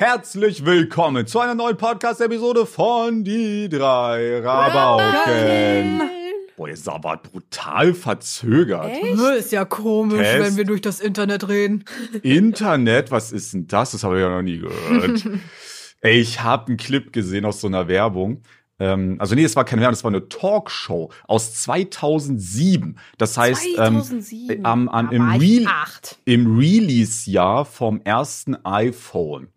Herzlich willkommen zu einer neuen Podcast-Episode von Die drei Rabauken. Boah, ihr seid aber brutal verzögert. Ist ja komisch, Test. wenn wir durch das Internet reden. Internet, was ist denn das? Das habe ich ja noch nie gehört. Ey, ich habe einen Clip gesehen aus so einer Werbung. Ähm, also nee, es war keine Werbung, das war eine Talkshow aus 2007. Das heißt, 2007. Ähm, am, am, im, war acht. im Release-Jahr vom ersten iPhone.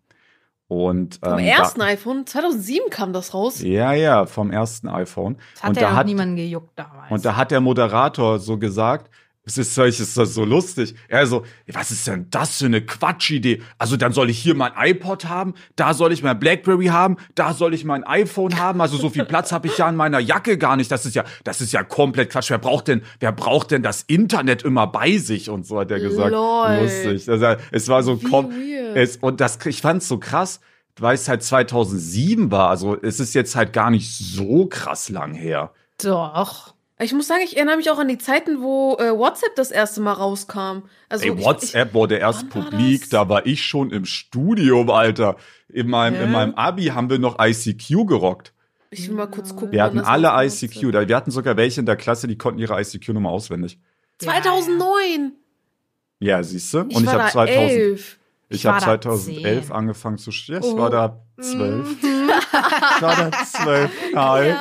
Und, Vom ähm, ersten da, iPhone, 2007 kam das raus. Ja, ja, vom ersten iPhone. Das hat und ja da auch hat, niemanden gejuckt damals. und da hat der Moderator so gesagt, es ist, ist das so lustig. Er so, was ist denn das für eine Quatschidee? Also dann soll ich hier mein iPod haben, da soll ich mein Blackberry haben, da soll ich mein iPhone haben. Also so viel Platz habe ich ja in meiner Jacke gar nicht. Das ist ja, das ist ja komplett Quatsch. Wer braucht denn, wer braucht denn das Internet immer bei sich? Und so hat er gesagt. Lol. Lustig. Also es war so Wie kom weird. es, und das, ich fand's so krass, weil es halt 2007 war. Also es ist jetzt halt gar nicht so krass lang her. Doch. Ich muss sagen, ich erinnere mich auch an die Zeiten, wo äh, WhatsApp das erste Mal rauskam. Also Ey, ich- WhatsApp wurde erst publik, da war ich schon im Studium, Alter. In meinem, in meinem Abi haben wir noch ICQ gerockt. Ich, ich will mal kurz gucken. Wir hatten alle ICQ. Da- Wir hatten sogar welche in der Klasse, die konnten ihre ICQ-Nummer auswendig. 2009. Ja, siehst du? Ich Und ich war habe da 2000, elf. Ich Ich habe war da 2011 zehn. angefangen zu studieren. Ich Oh. war da zwölf. Ich war da zwölf. Nein.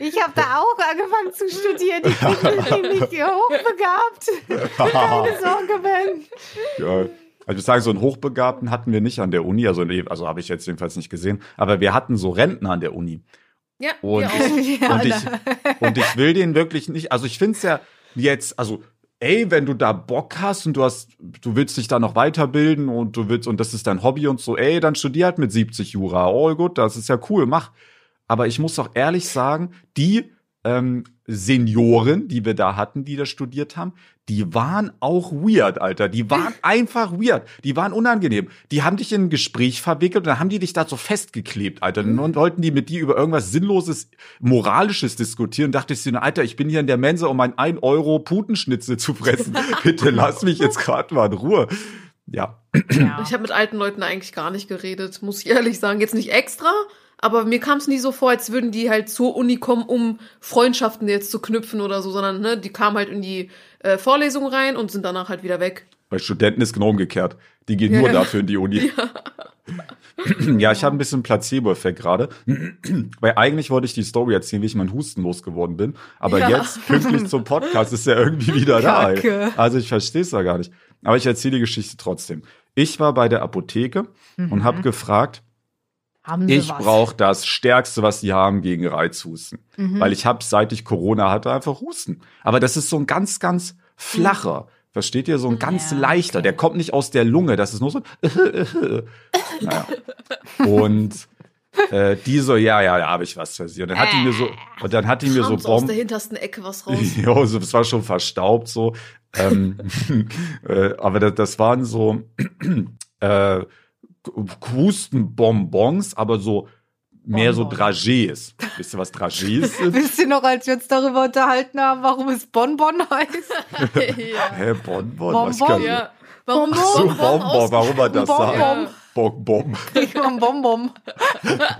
Ich habe da auch angefangen zu studieren. Ich bin ziemlich hochbegabt. Keine Sorge, Ben. Ja. Also ich sage, so einen Hochbegabten hatten wir nicht an der Uni, also, also habe ich jetzt jedenfalls nicht gesehen, aber wir hatten so Rentner an der Uni. Ja, Und, auch. und, ich, und ich will den wirklich nicht, also ich finde es ja jetzt, also ey, wenn du da Bock hast und du hast, du willst dich da noch weiterbilden und du willst, und das ist dein Hobby und so, ey, dann studier halt mit 70 Jura. Oh gut, das ist ja cool, mach. Aber ich muss auch ehrlich sagen, die ähm, Senioren, die wir da hatten, die da studiert haben, die waren auch weird, Alter. Die waren einfach weird. Die waren unangenehm. Die haben dich in ein Gespräch verwickelt und dann haben die dich da so festgeklebt, Alter. Und dann wollten die mit dir über irgendwas Sinnloses, Moralisches diskutieren. Dachte ich so, Alter, ich bin hier in der Mensa, um ein 1 Euro Putenschnitzel zu fressen. Bitte lass mich jetzt gerade mal in Ruhe. Ja. Ja. Ich habe mit alten Leuten eigentlich gar nicht geredet, muss ich ehrlich sagen. Jetzt nicht extra, aber mir kam es nie so vor, als würden die halt zur Uni kommen, um Freundschaften jetzt zu knüpfen oder so, sondern ne, die kamen halt in die äh, Vorlesung rein und sind danach halt wieder weg. Bei Studenten ist genau umgekehrt. Die gehen Ja, nur ja. dafür in die Uni. Ja, ich habe ein bisschen Placebo-Effekt gerade. Weil eigentlich wollte ich die Story erzählen, wie ich meinen Husten losgeworden bin. Aber Ja. jetzt, pünktlich zum Podcast, ist er irgendwie wieder da. Kacke. Also ich verstehe es da gar nicht. Aber ich erzähle die Geschichte trotzdem. Ich war bei der Apotheke und habe gefragt, Haben Sie ich brauche das Stärkste, was die haben gegen Reizhusten. Mhm. Weil ich habe, seit ich Corona hatte, einfach Husten. Aber das ist so ein ganz, ganz flacher. Versteht ihr? So ein ganz Ja, leichter. okay. Der kommt nicht aus der Lunge. Das ist nur so. naja. Und äh, die so, ja, ja, da habe ich was für sie. Und dann hat die mir so, und dann hat die mir so so aus Bomben. der hintersten Ecke was raus. Ja, so, das war schon verstaubt so. ähm, äh, aber das, das waren so äh, Hustenbonbons, aber so mehr so Bonbon. Dragés. Wisst ihr, was Dragés sind? Wisst ihr noch, als wir uns darüber unterhalten haben, warum es Bonbon heißt? ja. Hä, Bonbon? Bonbon? Was kann ja. Warum Bonbon. So, Bonbon warum man das Bonbon. sagt. Bonbon. Kriegen wir ein Bonbon.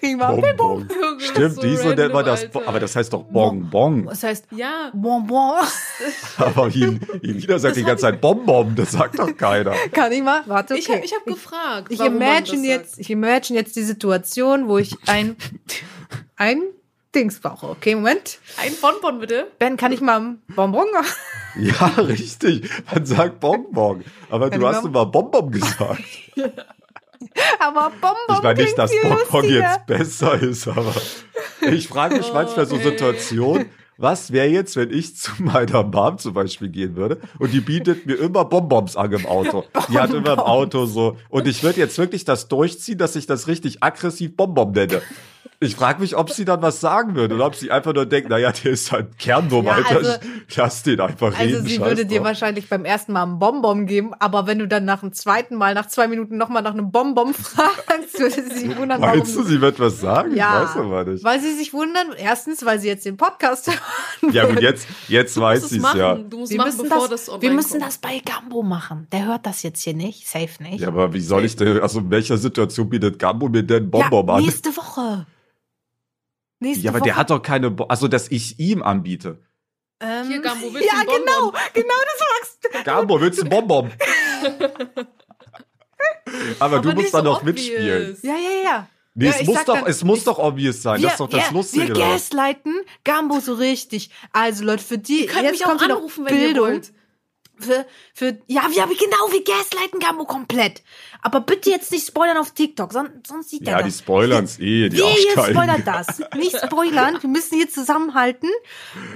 Kriegen wir ein Bonbon. Bonbon. Stimmt, so die so nennt man random, das. Alter. Aber das heißt doch Bonbon. Das heißt Ja, Bonbon. Aber Elina sagt die ganze Zeit Bonbon. Das sagt doch keiner. Kann ich mal? Warte, okay. ich habe ich hab gefragt. Ich warum man imagine das jetzt, ich imagine jetzt die Situation, wo ich ein, ein Dings brauche. Okay, Moment. Ein Bonbon bitte. Ben, kann ich mal ein Bonbon? Ja, richtig. Man sagt Bonbon. Aber Kann du hast immer Bonbon gesagt. Aber Bonbon Ich meine nicht, dass Bonbon lustiger. jetzt besser ist, aber ich frage mich manchmal so. Situationen, was wäre jetzt, wenn ich zu meiner Mom zum Beispiel gehen würde und die bietet mir immer Bonbons an im Auto. Die hat immer im Auto so. Und ich würde jetzt wirklich das durchziehen, dass ich das richtig aggressiv Bonbon nenne. Ich frage mich, ob sie dann was sagen würde oder ob sie einfach nur denkt, naja, der ist halt Kernwurm, Ja, Alter. also- ich lass den einfach reden. Also sie scheiß würde dir drauf. wahrscheinlich beim ersten Mal einen Bonbon geben, aber wenn du dann nach dem zweiten Mal, nach zwei Minuten nochmal nach einem Bonbon fragst, würde sie sich wundern, warum Meinst du, sie wird was sagen? Ja, Ich weiß aber nicht. weil sie sich wundern, erstens, weil sie jetzt den Podcast hören. Ja gut, jetzt, jetzt Du weiß sie es ja. Du musst Wir machen, müssen, bevor das, das, wir müssen kommt. das bei Gambo machen. Der hört das jetzt hier nicht. Safe nicht. Ja, aber wie soll ich denn, also in welcher Situation bietet Gambo mir denn Bonbon ja, an? nächste Woche. Nächste Ja, aber Woche. der hat doch keine, Bo also dass ich ihm anbiete. Ähm, Hier, Gambo, willst du Ja, einen Bonbon? genau, genau das magst du. Gambo, willst du einen Bonbon? aber, du Aber musst nicht dann so noch obvious. mitspielen. Ja, ja, ja. Nee, Ja, es muss doch, dann- es muss ich- doch obvious sein. das ist doch das wir, Lustige. Wir gaslighten Gambo so richtig. Also Leute, für die, Ihr könnt jetzt mich auch kommt noch anrufen, wenn ihr Bildung. wollt. Für, für, ja, wir haben genau, wir gaslighten Gambo komplett. Aber bitte jetzt nicht spoilern auf TikTok, sonst, sonst sieht Ja, er die das. spoilern's eh, die Wir spoilern das. Nicht spoilern. Wir müssen hier zusammenhalten.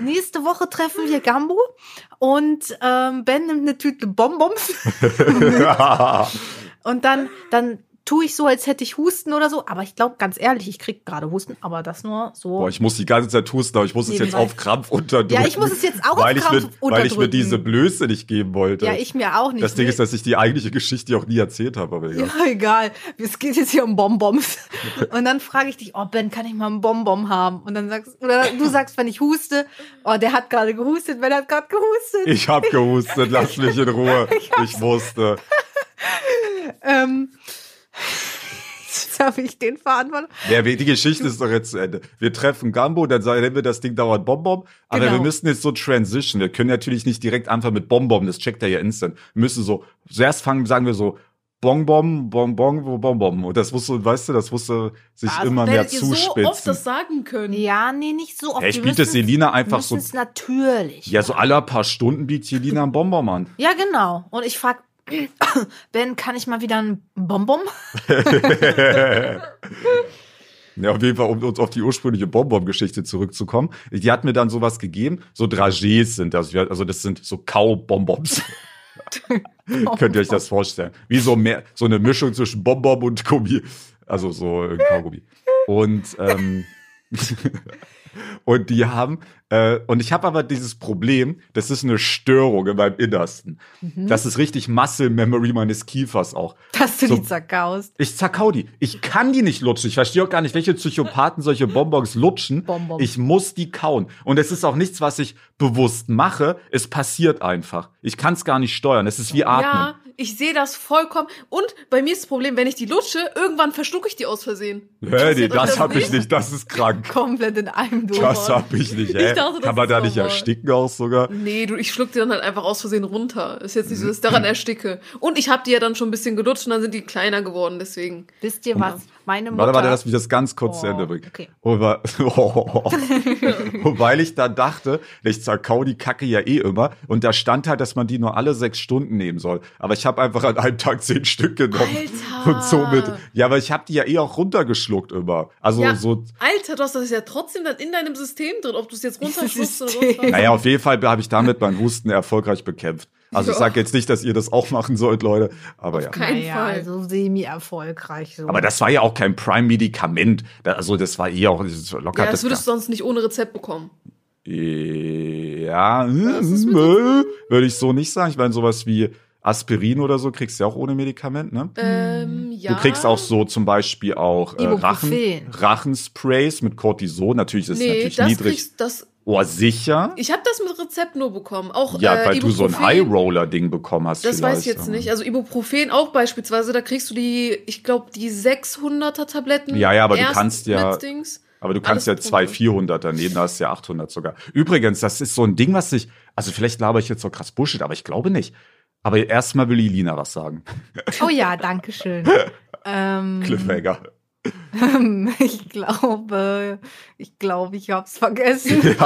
Nächste Woche treffen wir Gambo und ähm, Ben nimmt eine Tüte Bonbons und dann, dann tue ich so, als hätte ich Husten oder so. Aber ich glaube, ganz ehrlich, ich krieg gerade Husten, aber das nur so. Boah, ich muss die ganze Zeit husten, aber ich muss es jetzt auf Krampf unterdrücken. Ja, ich muss es jetzt auch auf weil ich Krampf mir, Weil ich mir unterdrücken. diese Blöße nicht geben wollte. ja, ich mir auch nicht. das Ding ist, dass ich die eigentliche Geschichte auch nie erzählt habe. Aber egal. Ja, egal. Es geht jetzt hier um Bonbons. Und dann frage ich dich, oh Ben, kann ich mal einen Bonbon haben? Und dann sagst oder du sagst, wenn ich huste, oh, der hat gerade gehustet, Ben hat gerade gehustet. Ich hab gehustet, lass mich in Ruhe. Ich wusste. Ähm, habe ich den verantwortet. Ja, die Geschichte ist doch jetzt zu Ende. Wir treffen Gambo, dann sagen nennen wir das Ding dauert Bonbon. Aber Genau. wir müssen jetzt so transition. Wir können natürlich nicht direkt anfangen mit Bonbon, das checkt er ja instant. Wir müssen so, zuerst fangen, sagen wir so, Bonbon, Bonbon, wo Bonbon. Und das musste, weißt du, das musste sich Also, immer mehr Werdet ihr so oft zuspitzen. das sagen können. Ja, nee, nicht so oft. Ja, ich biete Selina einfach so, natürlich. ja, so alle paar Stunden bietet Selina ein Bonbon an. Ja, genau. Und ich frage, Ben, kann ich mal wieder einen Bonbon? Ja, auf jeden Fall, um uns auf die ursprüngliche Bonbon-Geschichte zurückzukommen. Die hat mir dann sowas gegeben. So Dragés sind das. Also das sind so Kaubonbons. Könnt ihr euch das vorstellen? Wie so mehr, so eine Mischung zwischen Bonbon und Gummi. Also so äh, Kaugummi. Und, ähm, und die haben, äh, und ich habe aber dieses Problem, das ist eine Störung in meinem Innersten. Das ist richtig Muscle Memory meines Kiefers auch. Dass du So- die zerkaust. Ich zerkau die. Ich kann die nicht lutschen. Ich verstehe auch gar nicht, welche Psychopathen solche Bonbons lutschen. Bonbon. Ich muss die kauen. Und es ist auch nichts, was ich bewusst mache. Es passiert einfach. Ich kann es gar nicht steuern. Es ist wie Atmen. Ja, ich sehe das vollkommen. Und bei mir ist das Problem, wenn ich die lutsche, irgendwann verschlucke ich die aus Versehen. Hä, nee, Passiert euch das das habe ich nicht? Das ist krank. Komplett in einem durch. Das habe ich nicht. Hä? Ich dachte, kann man da nicht normal. ersticken auch sogar? Nee, du, ich schluck die dann halt einfach aus Versehen runter. Ist jetzt nicht so, dass ich daran ersticke. Und ich habe die ja dann schon ein bisschen gelutscht und dann sind die kleiner geworden, deswegen. Wisst ihr was? Meine Mutter. Warte, warte, lass mich das ganz kurz zu Oh, Ende bringen. okay. Und, wa- und weil ich dann dachte, ich zerkau die Kacke ja eh immer. Und da stand halt, dass man die nur alle sechs Stunden nehmen soll. Aber ich habe einfach an einem Tag zehn Stück genommen. Alter. Und somit, ja, aber ich habe die ja eh auch runtergeschluckt immer. Also Ja, so, Alter, du hast das ja trotzdem dann in deinem System drin, ob du es jetzt runterschluckst oder runter. naja, auf jeden Fall habe ich damit meinen Husten erfolgreich bekämpft. Also ich sage jetzt nicht, dass ihr das auch machen sollt, Leute. Aber ja. keinen naja, Fall. also semi-erfolgreich so. Aber das war ja auch kein Prime-Medikament. Also das war eh auch das locker. Ja, das würdest du sonst nicht ohne Rezept bekommen. Ja, ist hm, würde ich so nicht sagen. Ich meine, sowas wie Aspirin oder so kriegst du ja auch ohne Medikament, ne? Ähm, ja. Du kriegst auch so zum Beispiel auch äh, Rachen. Rachensprays mit Cortison. Natürlich ist es Nee, natürlich das niedrig. kriegst das. Oh, sicher? Ich habe das mit Rezept nur bekommen. Auch Ja, äh, weil du so ein Ibuprofen. High-Roller-Ding bekommen hast. Das vielleicht. weiß ich jetzt nicht. Also Ibuprofen auch beispielsweise, da kriegst du die, ich glaube, die 600er Tabletten. Ja, ja, aber du kannst ja-. Aber du kannst ja Alles zwei drunter. 400 nehmen, da hast du ja 800 sogar. Übrigens, das ist so ein Ding, was ich, also vielleicht laber ich jetzt so krass Bullshit, aber ich glaube nicht. Aber erstmal will Elina was sagen. oh ja, danke schön. ähm, Cliffhanger. ich glaube, ich glaube, ich hab's vergessen.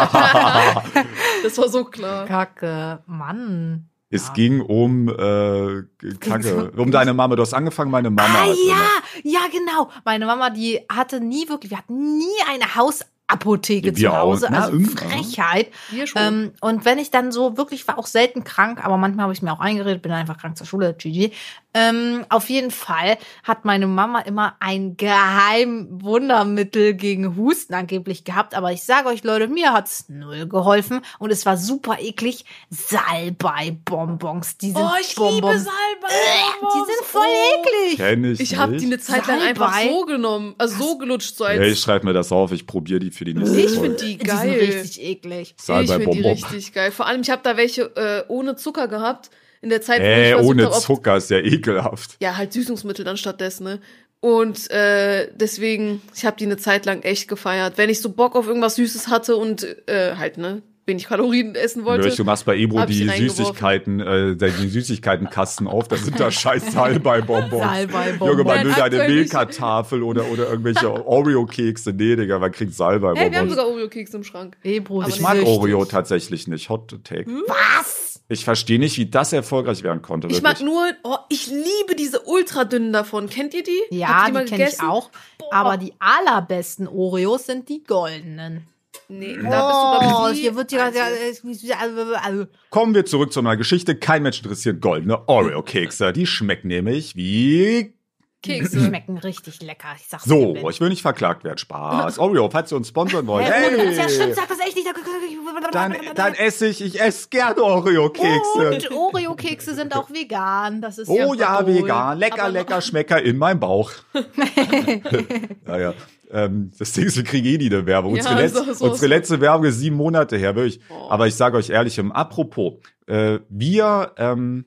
Das war so klar. Kacke, Mann. Es Ja. ging um äh, Kacke, um deine Mama. Du hast angefangen, meine Mama. Ah hat immer- ja, ja genau. Meine Mama, die hatte nie wirklich, wir hatten nie eine Haus, Apotheke Ja, zu Hause. auch. Na, also. Frechheit. Ähm, und wenn ich dann so wirklich war auch selten krank, aber manchmal habe ich mir auch eingeredet, bin einfach krank zur Schule, GG. Ähm, auf jeden Fall hat meine Mama immer ein geheim Wundermittel gegen Husten angeblich gehabt. Aber ich sage euch, Leute, mir hat's null geholfen und es war super eklig. Salbei-Bonbons. Die sind oh, ich liebe Bonbons. Salbei. Die sind voll eklig. Kenn ich Ich habe die eine Zeit lang einfach Salbei? so genommen, also so gelutscht, so als Hey, ich schreibe mir das auf, ich probiere die für die nächste Ich finde die Die geil. sind richtig eklig. ich Salbei finde die richtig geil. Vor allem, ich habe da welche äh, ohne Zucker gehabt. In der Zeit, wo Ey, ich versucht ohne Zucker ist ja ekelhaft. Ja, halt Süßungsmittel dann stattdessen, ne? Und äh, deswegen, ich habe die eine Zeit lang echt gefeiert. Wenn ich so Bock auf irgendwas Süßes hatte und äh, halt, ne, wenig Kalorien essen wollte. Nö, Du machst bei Ebro ich die den. Süßigkeiten, äh, die Süßigkeitenkasten auf, da sind da scheiß Salbei-Bonbons. Salbei-Bonbons. Junge, man will deine. Milka-Tafel oder, oder irgendwelche Oreo-Kekse. Nee, Digga, man kriegt Hey, wir haben Salbei-Bonbons. sogar Oreo-Kekse im Schrank. Ebro Aber ich mag süchtig. Oreo tatsächlich nicht. Hot Take. Was? Ich verstehe nicht, wie das erfolgreich werden konnte. Ich wirklich. mag nur, oh, ich liebe diese ultra dünnen davon. Kennt ihr die? Ja, die, mal kenne ich auch. Boah. Aber die allerbesten Oreos sind die goldenen. Nee, da Oh, bist du, glaub ich, hier wird ja, also, ja, also, Kommen wir zurück zu meiner Geschichte. Kein Mensch interessiert goldene Oreo-Kekse. Die schmecken nämlich wie Kekse. schmecken richtig lecker. Ich sag's dir, So, Ben. ich will nicht verklagt werden. Spaß. Oreo, falls ihr uns sponsern wollt. Hey, ja, stimmt, sag das echt nicht. dann, dann esse ich, ich esse gerne Oreo-Kekse. Und Oreo-Kekse sind auch vegan. Das ist Oh ja, cool. vegan. Lecker, Aber- lecker, Schmecker in meinem Bauch. ja, ja. Ähm, das Ding ist, wir kriegen eh nie eine Werbung. Ja, Unsere, letzte, so- so- unsere letzte Werbung ist sieben Monate her, wirklich. Oh. Aber ich sage euch ehrlich, im Apropos, äh, wir ähm,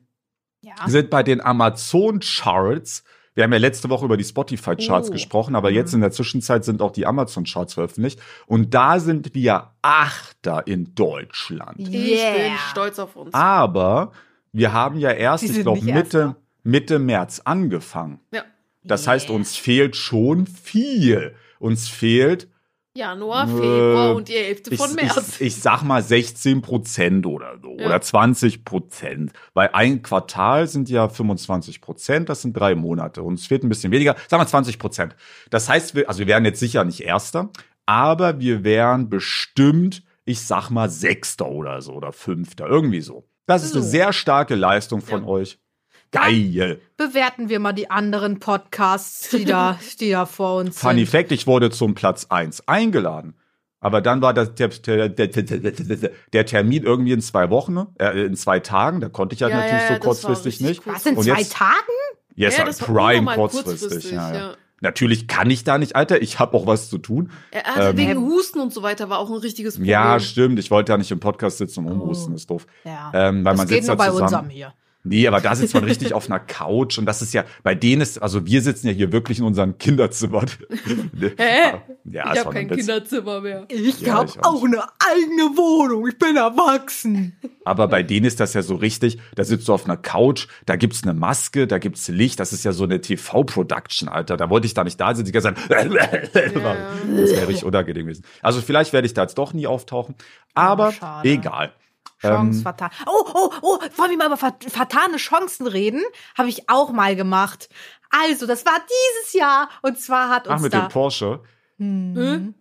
Ja. sind bei den Amazon-Charts. Wir haben ja letzte Woche über die Spotify-Charts Oh. gesprochen, aber jetzt in der Zwischenzeit sind auch die Amazon-Charts veröffentlicht. Und da sind wir Achter in Deutschland. Ich Yeah. bin stolz auf uns. Aber wir haben ja erst, ich glaube, Mitte, Erster. Mitte März angefangen. Ja. Das Yeah. heißt, uns fehlt schon viel. Uns fehlt, Januar, Februar Äh, und die Hälfte ich, von März. ich, ich sag mal 16 Prozent oder so. Ja. Oder 20 Prozent. Weil ein Quartal sind ja 25 Prozent, das sind drei Monate. Uns fehlt ein bisschen weniger, sagen wir 20 Prozent. Das heißt, wir, also wir wären jetzt sicher nicht Erster, aber wir wären bestimmt, ich sag mal, Sechster oder so oder Fünfter, irgendwie so. Das ist eine So. sehr starke Leistung von Ja. euch. Geil. Bewerten wir mal die anderen Podcasts, die da, die da vor uns Funny sind. Fact, ich wurde zum Platz eins eingeladen. Aber dann war das, der, der, der, der, Termin irgendwie in zwei Wochen, ne? äh, in zwei Tagen. Da konnte ich halt Ja, natürlich ja, so ja, kurzfristig nicht. cool. Was, in Und zwei jetzt- Tagen? Yes, Ja, ja, das Prime kurzfristig. kurzfristig, ja, ja. ja. Natürlich kann ich da nicht, Alter. Ich habe auch was zu tun. Hatte Ähm, wegen Husten und so weiter war auch ein richtiges Problem. Ja, stimmt. Ich wollte ja nicht im Podcast sitzen und umhusten, ist doof. Ja. Ähm, weil das man geht sitzt nur bei zusammen. unserem hier. Nee, aber da sitzt man richtig auf einer Couch und das ist ja, bei denen ist, also wir sitzen ja hier wirklich in unseren Kinderzimmern. Hä? Ja, ich habe kein. Kinderzimmer mehr. Ich Ja, hab ich auch eine eigene Wohnung. Ich bin erwachsen. Aber bei denen ist das ja so richtig, da sitzt du auf einer Couch, da gibt's eine Maske, da gibt's Licht, das ist ja so eine TV-Production, Alter. Da wollte ich da nicht da sitzen, die ganze Zeit, das wäre richtig unangenehm gewesen. Also vielleicht werde ich da jetzt doch nie auftauchen, aber schade. egal. Chance Ähm, vertan. Oh, oh, oh, wollen wir mal über vert vertane Chancen reden? Habe ich auch mal gemacht. Also, das war dieses Jahr. Und zwar hat Ach, uns mit da. dem Porsche. Hm?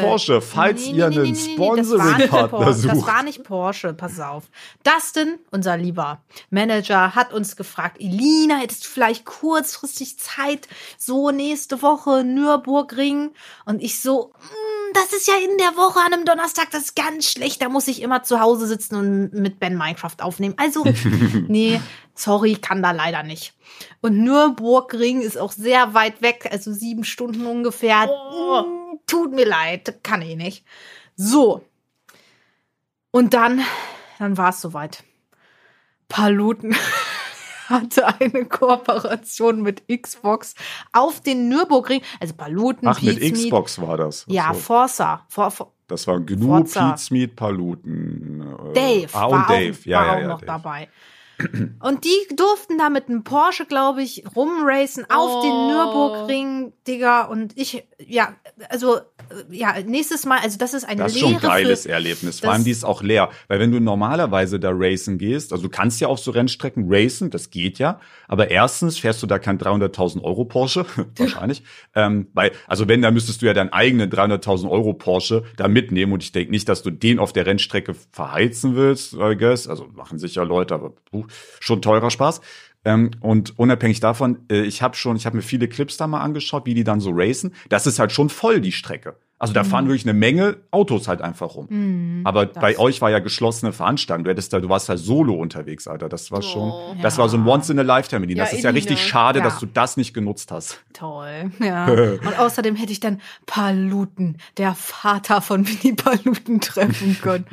Porsche, falls Nee, ihr nee, einen nee, nee, nee, das war nicht Sponsoring-Partner Porsche. Das sucht. war nicht Porsche, pass auf. Dustin, unser lieber Manager, hat uns gefragt, Elina, hättest du vielleicht kurzfristig Zeit, so nächste Woche Nürburgring? Und ich so, "Mm, das ist ja in der Woche an einem Donnerstag, das ist ganz schlecht, da muss ich immer zu Hause sitzen und mit Ben Minecraft aufnehmen. Also, nee, sorry, kann da leider nicht. Und Nürburgring ist auch sehr weit weg, also sieben Stunden ungefähr. Oh. Mm, Tut mir leid, kann ich nicht. So. Und dann, dann war es soweit. Paluten hatte eine Kooperation mit Xbox auf den Nürburgring. Also Paluten, Ach, mit. Xbox war das. Ach Ja. Forza. For, for, Das war GNU. Pizmeet, Paluten. äh, Dave Ah, war, und Dave. auch, ja, war ja, auch ja, noch Dave. dabei. Und die durften da mit einem Porsche, glaube ich, rumracen auf Oh. den Nürburgring, Digga. Und ich, ja, also, ja, nächstes Mal, also das ist eine Das ist schon ein geiles Erlebnis. Vor allem, die ist auch leer. Weil wenn du normalerweise da racen gehst, also du kannst ja auf so Rennstrecken racen, das geht ja. Aber erstens fährst du da kein 300.000 Euro Porsche, wahrscheinlich. ähm, weil, also wenn, dann müsstest du ja deinen eigenen 300.000 Euro Porsche da mitnehmen. Und ich denke nicht, dass du den auf der Rennstrecke verheizen willst, I guess. Also machen sicher Leute, aber puh, schon teurer Spaß. Ähm, und unabhängig davon, äh, ich habe schon, ich habe mir viele Clips da mal angeschaut, wie die dann so racen. Das ist halt schon voll die Strecke. Also da fahren wirklich eine Menge Autos halt einfach rum. Aber bei euch war ja geschlossene Veranstaltung. Du hättest da, du warst halt solo unterwegs, Alter. Das war schon, Oh. das war so ein Once in a Lifetime. Ja, das ist ja richtig schade, Ja. dass du das nicht genutzt hast. Toll, ja. Und außerdem hätte ich dann Paluten, der Vater von Winnie Paluten, treffen können.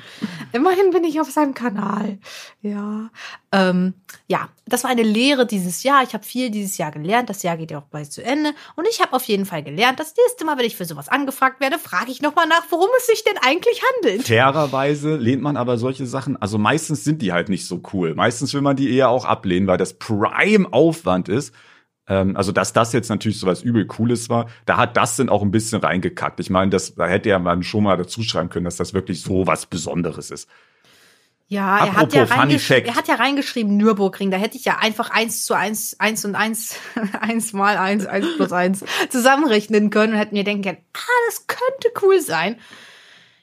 Immerhin bin ich auf seinem Kanal. Ja. Ähm, ja, das war eine Lehre dieses Jahr. Ich habe viel dieses Jahr gelernt. Das Jahr geht ja auch bald zu Ende. Und ich habe auf jeden Fall gelernt, das nächste Mal, wenn ich für sowas angefragt werde, frage ich nochmal nach, worum es sich denn eigentlich handelt. Fairerweise lehnt man aber solche Sachen, also meistens sind die halt nicht so cool. Meistens will man die eher auch ablehnen, weil das Prime-Aufwand ist. Ähm, also, dass das jetzt natürlich sowas übel Cooles war, da hat das dann auch ein bisschen reingekackt. Ich meine, das, da hätte ja man schon mal dazu schreiben können, dass das wirklich so was Besonderes ist. Ja, er hat, ja Funny reingesch- Fact. er hat ja reingeschrieben Nürburgring. Da hätte ich ja einfach eins zu eins, eins und eins, eins mal eins, eins plus eins zusammenrechnen können und hätten mir denken können, ah, das könnte cool sein.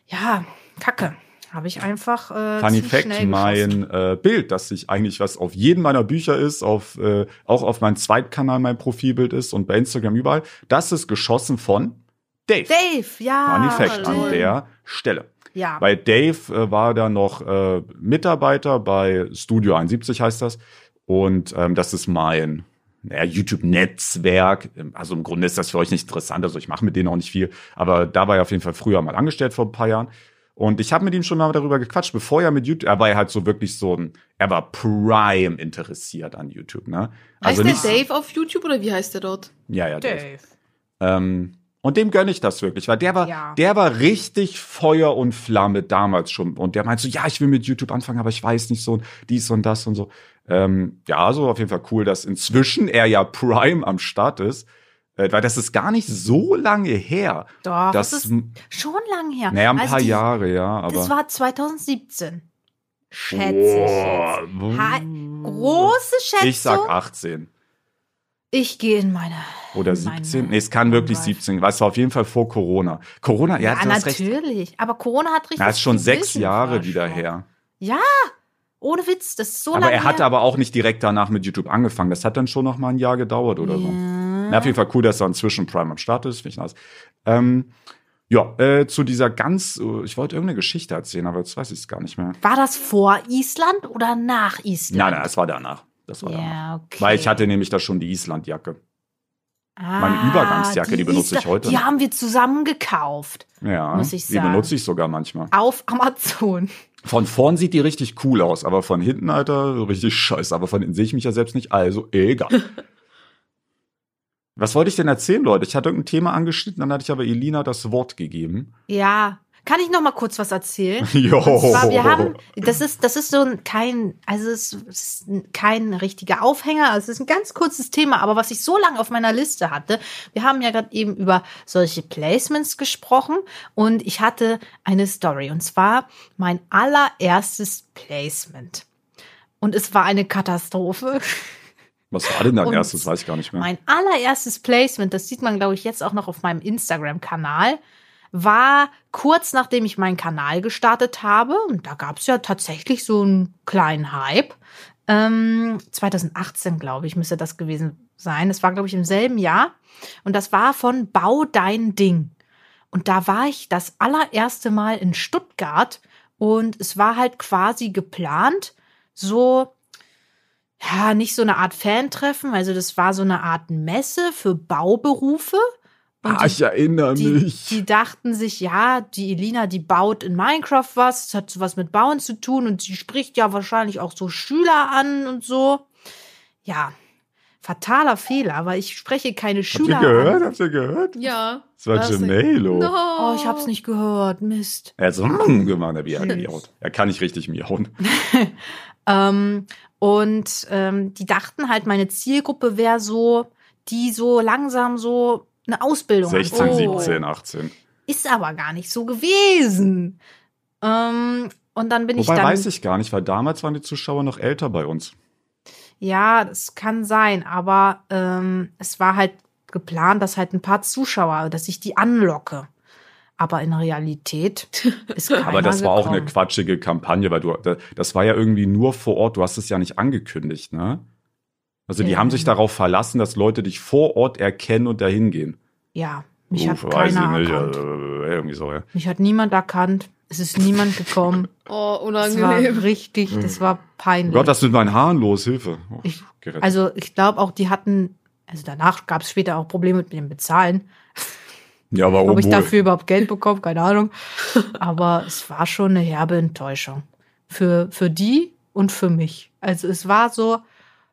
Ja, kacke. Habe ich einfach äh, Funny zu Fact, schnell mein äh, Bild, das sich eigentlich was auf jedem meiner Bücher ist, auf, äh, auch auf meinem Zweitkanal mein Profilbild ist und bei Instagram überall, das ist geschossen von Dave. Dave, ja. Funny Fact an der Stelle. Ja. Bei Dave äh, war da noch äh, Mitarbeiter bei Studio 71 heißt das. Und ähm, das ist mein naja, YouTube-Netzwerk. Also im Grunde ist das für euch nicht interessant. Also ich mache mit denen auch nicht viel. Aber da war er auf jeden Fall früher mal angestellt vor ein paar Jahren. Und ich habe mit ihm schon mal darüber gequatscht, bevor er mit YouTube, er war ja halt so wirklich so ein, er war Prime interessiert an YouTube, ne? Heißt Also der nicht, Dave auf YouTube oder wie heißt der dort? ja, ja, Dave. Dave. Ähm, und dem gönne ich das wirklich, weil der war, Ja. der war richtig Feuer und Flamme damals schon. Und der meint so, ja, ich will mit YouTube anfangen, aber ich weiß nicht so dies und das und so. Ähm, ja, also auf jeden Fall cool, dass inzwischen er ja Prime am Start ist. Äh, weil das ist gar nicht so lange her. Doch, das das ist schon lang her. naja, ein Also paar die- Jahre, ja, aber. Das war 2017. Schätze ich jetzt. Ha große Schätzung. Ich sag 18 Ich gehe in meine. oder in meine 17. Nee, es kann wirklich Life. 17. Weißt du, auf jeden Fall vor Corona. Corona, ja, Ja, du hast recht. natürlich. Aber Corona hat richtig. Ja, ist schon sechs Jahre wieder her. Ja, ohne Witz, das ist so aber lange er hatte her. aber auch nicht direkt danach mit YouTube angefangen. Das hat dann schon noch mal ein Jahr gedauert oder so. Na, auf jeden Fall cool, dass er inzwischen Prime am Start ist. Finde ich nice. Ähm, ja, äh, zu dieser ganz, äh, ich wollte irgendeine Geschichte erzählen, aber jetzt weiß ich es gar nicht mehr. War das vor Island oder nach Island? Nein, nein, das war danach. Das war. Ja, okay. Weil ich hatte nämlich da schon die Islandjacke. meine Ah, Übergangsjacke, die benutze ich Isla- heute. Die haben wir zusammen gekauft. Ja, Muss ich die sagen. benutze ich sogar manchmal. Auf Amazon. Von vorn sieht die richtig cool aus, aber von hinten, Alter, richtig scheiße. Aber von hinten sehe ich mich ja selbst nicht, also egal. Was wollte ich denn erzählen, Leute? Ich hatte irgendein Thema angeschnitten, dann hatte ich aber Elina das Wort gegeben. Ja. Kann ich noch mal kurz was erzählen? Jo. Und zwar, wir haben, das ist, das ist so ein kein, also es ist kein richtiger Aufhänger, also es ist ein ganz kurzes Thema, aber was ich so lange auf meiner Liste hatte, wir haben ja gerade eben über solche Placements gesprochen und ich hatte eine Story und zwar mein allererstes Placement. Und es war eine Katastrophe. Was war denn dein Und erstes? Weiß ich gar nicht mehr. Mein allererstes Placement, das sieht man, glaube ich, jetzt auch noch auf meinem Instagram-Kanal, war kurz nachdem ich meinen Kanal gestartet habe. Und da gab es ja tatsächlich so einen kleinen Hype. Ähm, 2018, glaube ich, müsste das gewesen sein. Das war, glaube ich, im selben Jahr. Und das war von Bau dein Ding. Und da war ich das allererste Mal in Stuttgart. Und es war halt quasi geplant, so ja, nicht so eine Art Fantreffen, also das war so eine Art Messe für Bauberufe. Und ah, ich erinnere die, mich. die dachten sich, ja, die Elina, die baut in Minecraft was, das hat so was mit Bauen zu tun und sie spricht ja wahrscheinlich auch so Schüler an und so. Ja, fataler Fehler, weil ich spreche keine Habt ihr Schüler gehört? an. Habt ihr gehört? Ja. Das war Was? Gemelo. No. Oh, ich hab's nicht gehört, Mist. Er hat so mm, gemacht, wie er miaut. Er kann nicht richtig miauen. Ähm, und ähm, die dachten halt, meine Zielgruppe wäre so, die so langsam so eine Ausbildung 16, anfangen wollen. 17, 18. Ist aber gar nicht so gewesen. Ähm, und dann bin ich Wobei dann. weiß ich gar nicht, weil damals waren die Zuschauer noch älter bei uns. Ja, das kann sein, aber ähm, es war halt geplant, dass halt ein paar Zuschauer, dass ich die anlocke. Aber in Realität ist keiner Aber das war auch eine quatschige Kampagne, weil du, das war ja irgendwie nur vor Ort, du hast es ja nicht angekündigt, ne? Also die Ja. haben sich darauf verlassen, dass Leute dich vor Ort erkennen und dahin gehen. Ja, mich Uff, hat weiß keiner ich nicht, erkannt. irgendwie so, ja. Mich hat niemand erkannt. Es ist niemand gekommen. Oh, Das war unangenehm. richtig, das war Oh peinlich. Gott, was ist mit meinen Haaren los? Hilfe. Oh, Ich- also ich glaube auch, die hatten, also danach gab es später auch Probleme mit dem Bezahlen. ja, warum Ob ich wohl? dafür überhaupt Geld bekomme, keine Ahnung. Aber es war schon eine herbe Enttäuschung. Für, für die und für mich. Also es war so,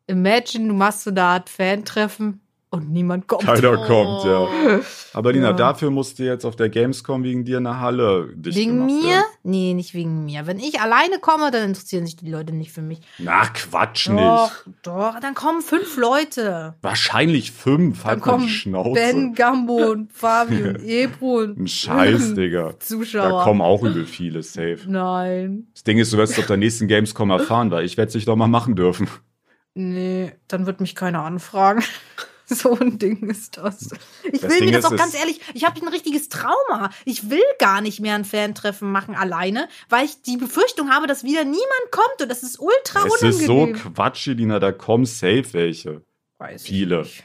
imagine, du machst so eine Art Fan-Treffen und niemand kommt. Keiner Oh. kommt, ja. Aber Lina, Ja. dafür musste jetzt auf der Gamescom wegen dir eine Halle dicht Wegen gemacht mir? werden. Nee, nicht wegen mir. Wenn ich alleine komme, dann interessieren sich die Leute nicht für mich. Na, Quatsch Doch, nicht. doch, dann kommen fünf Leute. Wahrscheinlich fünf. Dann Halt mal die kommen Schnauze. Ben, Gambo und Fabi und Ebro und Ein Scheiß, Digga. Zuschauer. Da kommen auch übel viele, safe. Nein. Das Ding ist, du wirst es auf der nächsten Gamescom erfahren, weil ich werde es nicht doch mal machen dürfen. Nee, dann wird mich keiner anfragen. So ein Ding ist das. Ich Das will Ding mir das auch ganz es- ehrlich, ich habe ein richtiges Trauma. Ich will gar nicht mehr ein Fan-Treffen machen alleine, weil ich die Befürchtung habe, dass wieder niemand kommt und das ist ultra Es ist so unangenehm. Quatsch, Lina, da kommen safe welche. Weiß viele. nicht.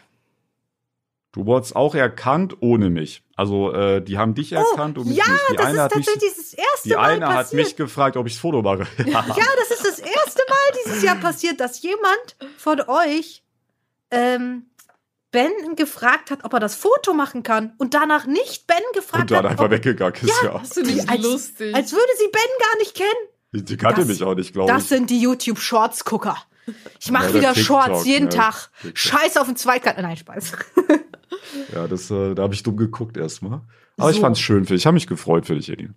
Du wurdest auch erkannt ohne mich. Also, äh, die haben dich erkannt und mich Oh, Ja, nicht. Die das eine ist hat mich, tatsächlich das erste die Mal eine hat passiert. mich gefragt, ob ich das Foto mache. Ja, das ist das erste Mal dieses Jahr passiert, dass jemand von euch ähm, Ben gefragt hat, ob er das Foto machen kann und danach nicht Ben gefragt Und dann hat, einfach ob, weggegangen ist, ja. Das finde ich als, lustig. als würde sie Ben gar nicht kennen. Die kannte Das- mich auch nicht, glaube Das ich. sind die YouTube-Shorts-Gucker. Ich mache Ja, wieder der Shorts TikTok, jeden ne? Tag. TikTok. Scheiß auf den Zweitkanal. Nein, Spaß. Ja, das, äh, da habe ich dumm geguckt erstmal. Aber ich So. fand's schön für dich. Ich habe mich gefreut für dich, Edin.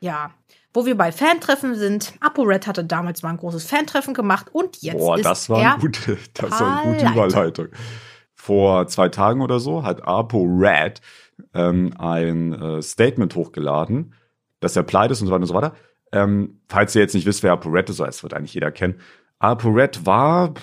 Ja. Wo wir bei Fantreffen sind, ApoRed hatte damals mal ein großes Fantreffen gemacht und jetzt Boah, ist das war, er eine gute, das war eine gute. Überleitung. Vor zwei Tagen oder so hat Apo Red ähm, ein äh, Statement hochgeladen, dass er pleite ist und so weiter und so weiter. Ähm, falls ihr jetzt nicht wisst, wer Apo Red ist, das wird eigentlich jeder kennen. Apo Red war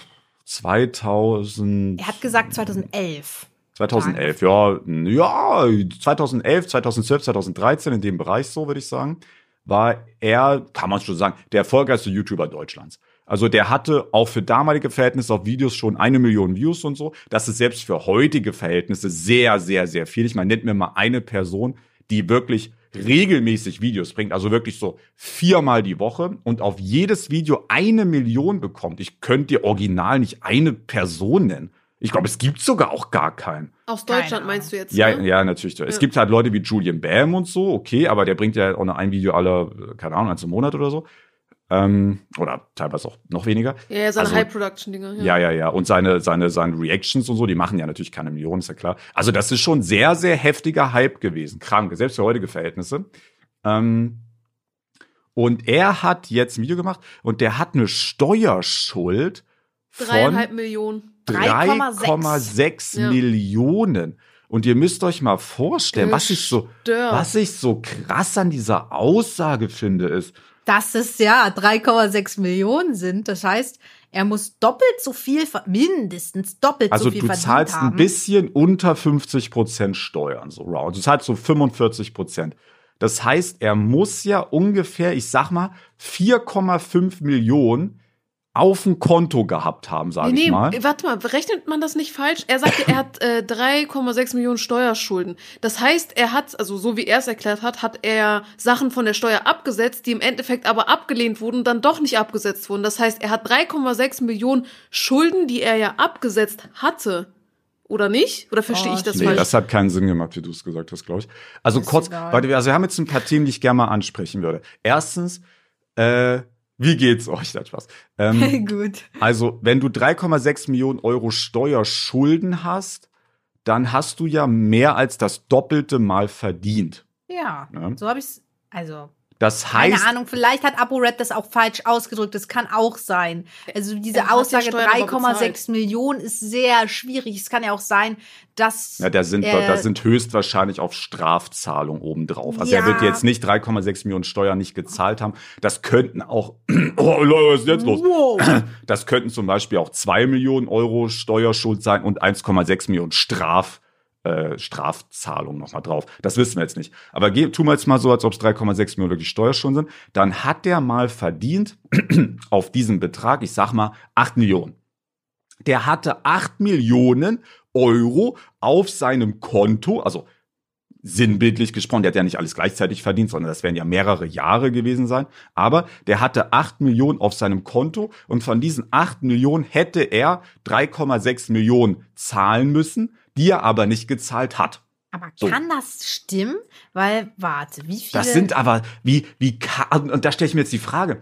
2000. Er hat gesagt 2011. 2011, ja, ja, 2011, 2012, 2013, in dem Bereich so, würde ich sagen, war er, kann man schon sagen, der erfolgreichste YouTuber Deutschlands. Also der hatte auch für damalige Verhältnisse auf Videos schon eine Million Views und so. Das ist selbst für heutige Verhältnisse sehr, sehr, sehr viel. Ich meine, nennt mir mal eine Person, die wirklich regelmäßig Videos bringt, also wirklich so viermal die Woche und auf jedes Video eine Million bekommt. Ich könnte dir original nicht eine Person nennen. Ich glaube, es gibt sogar auch gar keinen. Aus Deutschland meinst du jetzt? Ja, ne? ja, natürlich. Es Ja. gibt halt Leute wie Julian Bam und so, okay, aber der bringt ja auch nur ein Video alle, keine Ahnung, eins im Monat oder so. Ähm, oder teilweise auch noch weniger. Ja, ja, seine Also- High-Production-Dinger. Ja, ja, ja. Und seine, seine, seine Reactions und so, die machen ja natürlich keine Millionen, ist ja klar. Also das ist schon sehr, sehr heftiger Hype gewesen. Krank, selbst für heutige Verhältnisse. Ähm, und er hat jetzt ein Video gemacht und der hat eine Steuerschuld von Dreieinhalb Millionen. 3,6 Ja. Millionen. Und ihr müsst euch mal vorstellen, was ich so, was ich so krass an dieser Aussage finde, ist, Dass es ja 3,6 Millionen sind. Das heißt, er muss doppelt so viel, mindestens doppelt also so viel du verdient zahlst haben. ein bisschen unter 50 Prozent Steuern, so round. Du zahlst so 45 Prozent. Das heißt, er muss ja ungefähr, ich sag mal, 4,5 Millionen auf dem Konto gehabt haben, sage Nee, ich nee, mal. warte mal, rechnet man das nicht falsch? Er sagte, er hat äh, 3,6 Millionen Steuerschulden. Das heißt, er hat, also so wie er es erklärt hat, hat er Sachen von der Steuer abgesetzt, die im Endeffekt aber abgelehnt wurden und dann doch nicht abgesetzt wurden. Das heißt, er hat 3,6 Millionen Schulden, die er ja abgesetzt hatte. Oder nicht? Oder verstehe Oh, ich das Nee, falsch? das hat keinen Sinn gemacht, wie du es gesagt hast, glaube ich. Also Ist kurz, egal. warte, also wir haben jetzt ein paar Themen, die ich gerne mal ansprechen würde. Erstens, äh, wie geht's euch? Das Spaß. Ähm, Gut. also, wenn du 3,6 Millionen Euro Steuerschulden hast, dann hast du ja mehr als das doppelte Mal verdient. Ja, Ja. so habe ich es. Also, Das heißt, Keine Ahnung, vielleicht hat ApoRed das auch falsch ausgedrückt. Das kann auch sein. Also diese Er Aussage Steuern aber 3,6 bezahlt. Millionen ist sehr schwierig. Es kann ja auch sein, dass Ja, da sind, er- da sind höchstwahrscheinlich auf Strafzahlung obendrauf. Also Ja. er wird jetzt nicht 3,6 Millionen Steuern nicht gezahlt haben. Das könnten auch, oh Leute, was ist jetzt los? Wow. Das könnten zum Beispiel auch 2 Millionen Euro Steuerschuld sein und 1,6 Millionen Straf, äh, Strafzahlung nochmal drauf. Das wissen wir jetzt nicht. Aber geh, tu mal jetzt mal so, als ob es 3,6 Millionen wirklich Steuerschulden sind. Dann hat der mal verdient auf diesen Betrag, ich sag mal, 8 Millionen. Der hatte 8 Millionen Euro auf seinem Konto, also sinnbildlich gesprochen, der hat ja nicht alles gleichzeitig verdient, sondern das werden ja mehrere Jahre gewesen sein. Aber der hatte 8 Millionen auf seinem Konto und von diesen 8 Millionen hätte er 3,6 Millionen zahlen müssen, die er aber nicht gezahlt hat. Aber So. kann das stimmen? Weil, warte, wie viele. Das sind aber, wie, wie, und da stelle ich mir jetzt die Frage,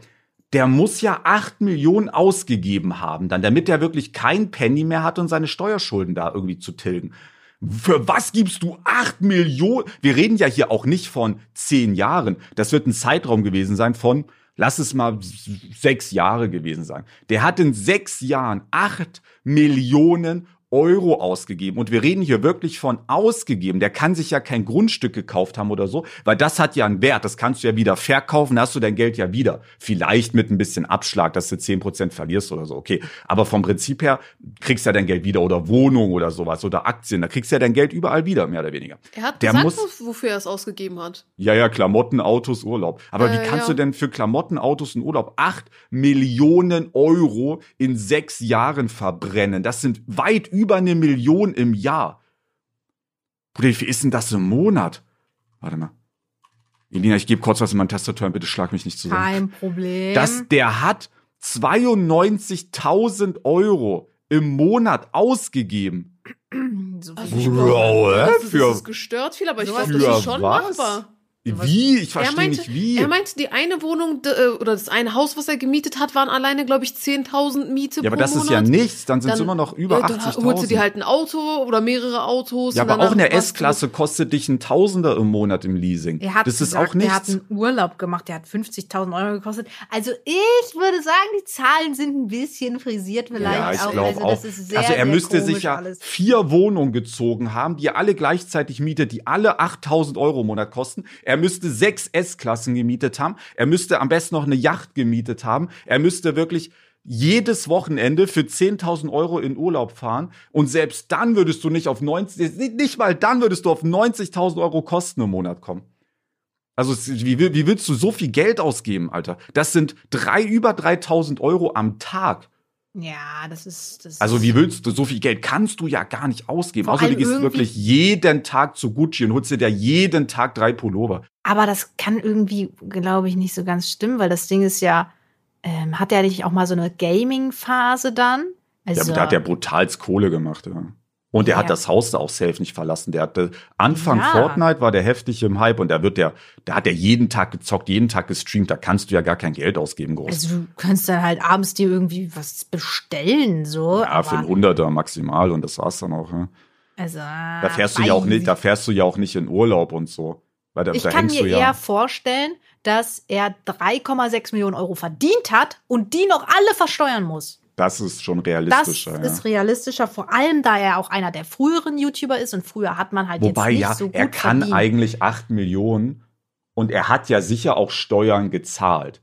der muss ja 8 Millionen ausgegeben haben, dann, damit er wirklich kein Penny mehr hat und seine Steuerschulden da irgendwie zu tilgen. Für was gibst du 8 Millionen? Wir reden ja hier auch nicht von 10 Jahren. Das wird ein Zeitraum gewesen sein von, lass es mal s- sechs Jahre gewesen sein. Der hat in sechs Jahren 8 Millionen Euro ausgegeben. Und wir reden hier wirklich von ausgegeben. Der kann sich ja kein Grundstück gekauft haben oder so, weil das hat ja einen Wert. Das kannst du ja wieder verkaufen, da hast du dein Geld ja wieder. Vielleicht mit ein bisschen Abschlag, dass du 10% verlierst oder so, okay. Aber vom Prinzip her kriegst du ja dein Geld wieder oder Wohnung oder sowas oder Aktien. Da kriegst du ja dein Geld überall wieder, mehr oder weniger. Er hat Der gesagt, muss- wo- wofür er es ausgegeben hat. Ja, ja, Klamotten, Autos, Urlaub. Aber wie Äh, kannst ja. du denn für Klamotten, Autos und Urlaub acht Millionen Euro in sechs Jahren verbrennen? Das sind weit über eine Million im Jahr. Bruder, wie viel ist denn das im Monat? Warte mal. Elina, ich gebe kurz was in meine Tastatur ein, bitte schlag mich nicht zusammen. Kein Problem. Das, der hat 92.000 Euro im Monat ausgegeben. so viel ich Bro, glaube, äh? das ist, Für- ist gestört viel, aber ich glaube, das ist schon was? machbar. Wie? Ich Er verstehe meinte, nicht wie. er meinte, die eine Wohnung äh, oder das eine Haus, was er gemietet hat, waren alleine, glaube ich, 10.000 Miete ja, aber pro das ist Monat. ja nichts. Dann sind es Dann- immer noch über ja, Dann 80.000. holst du dir halt ein Auto oder mehrere Autos. Ja, aber auch eine warst du- S-Klasse kostet dich ein Tausender im Monat im Leasing. Er hat das ist gesagt, auch nichts. Er hat einen Urlaub gemacht, der hat 50.000 Euro gekostet. Also ich würde sagen, die Zahlen sind ein bisschen frisiert vielleicht ja, ich auch. glaube also, auch. Das ist sehr, also er sehr müsste sich ja alles. vier Wohnungen gezogen haben, die er alle gleichzeitig mietet, die alle 8000 Euro im Monat kosten. Er müsste sechs S-Klassen gemietet haben. Er müsste am besten noch eine Yacht gemietet haben. Er müsste wirklich jedes Wochenende für 10.000 Euro in Urlaub fahren. Und selbst dann würdest du nicht auf 90, nicht mal dann würdest du auf 90.000 Euro Kosten im Monat kommen. Also wie, wie willst du so viel Geld ausgeben, Alter? Das sind drei, über 3.000 Euro am Tag. Ja, das ist. Das Also wie willst du, so viel Geld kannst du ja gar nicht ausgeben. Außer du gehst wirklich jeden Tag zu Gucci und holst dir da jeden Tag drei Pullover. Aber das kann irgendwie, glaube ich, nicht so ganz stimmen, weil das Ding ist ja, ähm, hat er nicht auch mal so eine Gaming-Phase dann? Ja, Also, da hat der brutalst Kohle gemacht, ja. Und der Ja. hat das Haus da auch safe nicht verlassen. Der hatte Anfang Ja. Fortnite war der heftig im Hype und da wird der, da hat er jeden Tag gezockt, jeden Tag gestreamt. Da kannst du ja gar kein Geld ausgeben, groß. also du kannst dann halt abends dir irgendwie was bestellen, so. ja, für einen Hunderter maximal und das war's dann auch. Ja. also, Da fährst du ja auch nicht, da fährst du ja auch nicht in Urlaub und so. Weil da, Ich da kann mir ja. eher vorstellen, dass er 3,6 Millionen Euro verdient hat und die noch alle versteuern muss. Das ist schon Das realistischer. ja. ist realistischer, vor allem da er auch einer der früheren YouTuber ist und früher hat man halt Wobei, jetzt nicht ja, so gut er kann verdient. eigentlich 8 Millionen und er hat ja sicher auch Steuern gezahlt.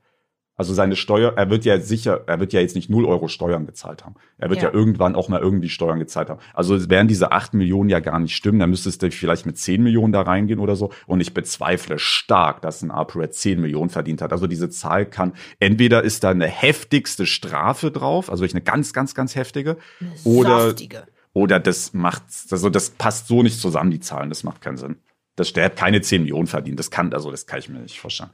Also seine Steuer, er wird ja sicher, er wird ja jetzt nicht 0 Euro Steuern gezahlt haben. Er wird ja, Ja. irgendwann auch mal irgendwie Steuern gezahlt haben. Also es wären diese 8 Millionen ja gar nicht stimmen. Da müsstest du vielleicht mit 10 Millionen da reingehen oder so. Und ich bezweifle stark, dass ein ApoRed 10 Millionen verdient hat. Also diese Zahl kann, entweder ist da eine heftigste Strafe drauf, also eine ganz, ganz, ganz heftige, Eine oder saftige. oder das macht, also das passt so nicht zusammen, die Zahlen, das macht keinen Sinn. Das, der hat keine 10 Millionen verdient, das kann, also das kann ich mir nicht vorstellen.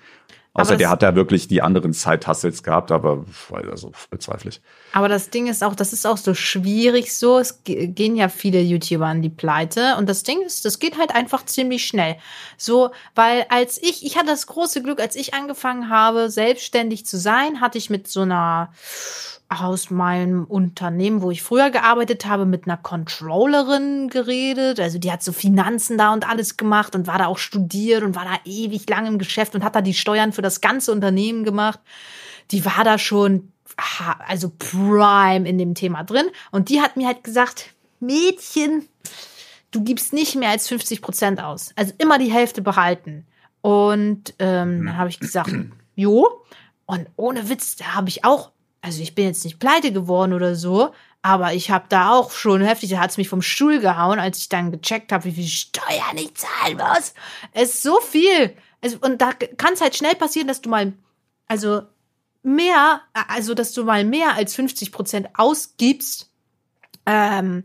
Außer der hat da wirklich die anderen Side-Hustles gehabt, aber also bezweifle ich. Aber das Ding ist auch, das ist auch so schwierig so. Es ge- gehen ja viele YouTuber an die Pleite. Und das Ding ist, das geht halt einfach ziemlich schnell. So, weil als ich, ich hatte das große Glück, als ich angefangen habe, selbstständig zu sein, hatte ich mit so einer aus meinem Unternehmen, wo ich früher gearbeitet habe, mit einer Controllerin geredet. Also die hat so Finanzen da und alles gemacht und war da auch studiert und war da ewig lang im Geschäft und hat da die Steuern für das ganze Unternehmen gemacht. Die war da schon, also prime in dem Thema drin. Und die hat mir halt gesagt, Mädchen, du gibst nicht mehr als 50 Prozent aus. Also immer die Hälfte behalten. Und ähm, dann habe ich gesagt, jo. Und ohne Witz, da habe ich auch, also ich bin jetzt nicht pleite geworden oder so, aber ich habe da auch schon heftig, da hat's mich vom Stuhl gehauen, als ich dann gecheckt habe, wie viel Steuern ich zahlen muss. Es ist so viel. Es, und da kann es halt schnell passieren, dass du mal, also mehr, also dass du mal mehr als 50 Prozent ausgibst, ähm,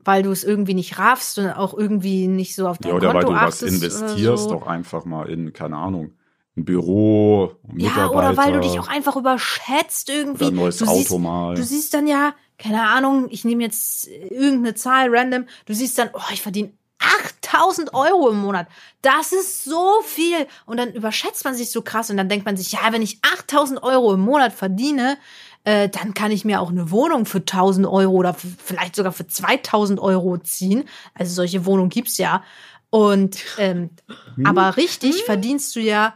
weil du es irgendwie nicht raffst und auch irgendwie nicht so auf dein Ja, oder Konto weil du was achtest investierst, so. auch einfach mal in, keine Ahnung, ein Büro, Ja, Mitarbeiter. oder weil du dich auch einfach überschätzt irgendwie. Oder ein neues du Auto siehst, mal. Du siehst dann ja, keine Ahnung, ich nehme jetzt irgendeine Zahl random. Du siehst dann, oh, ich verdiene 8000 Euro im Monat. Das ist so viel. Und dann überschätzt man sich so krass und dann denkt man sich, ja, wenn ich 8000 Euro im Monat verdiene, äh, dann kann ich mir auch eine Wohnung für 1000 Euro oder vielleicht sogar für 2000 Euro ziehen. Also solche Wohnungen gibt's ja. Und ähm, aber richtig verdienst du ja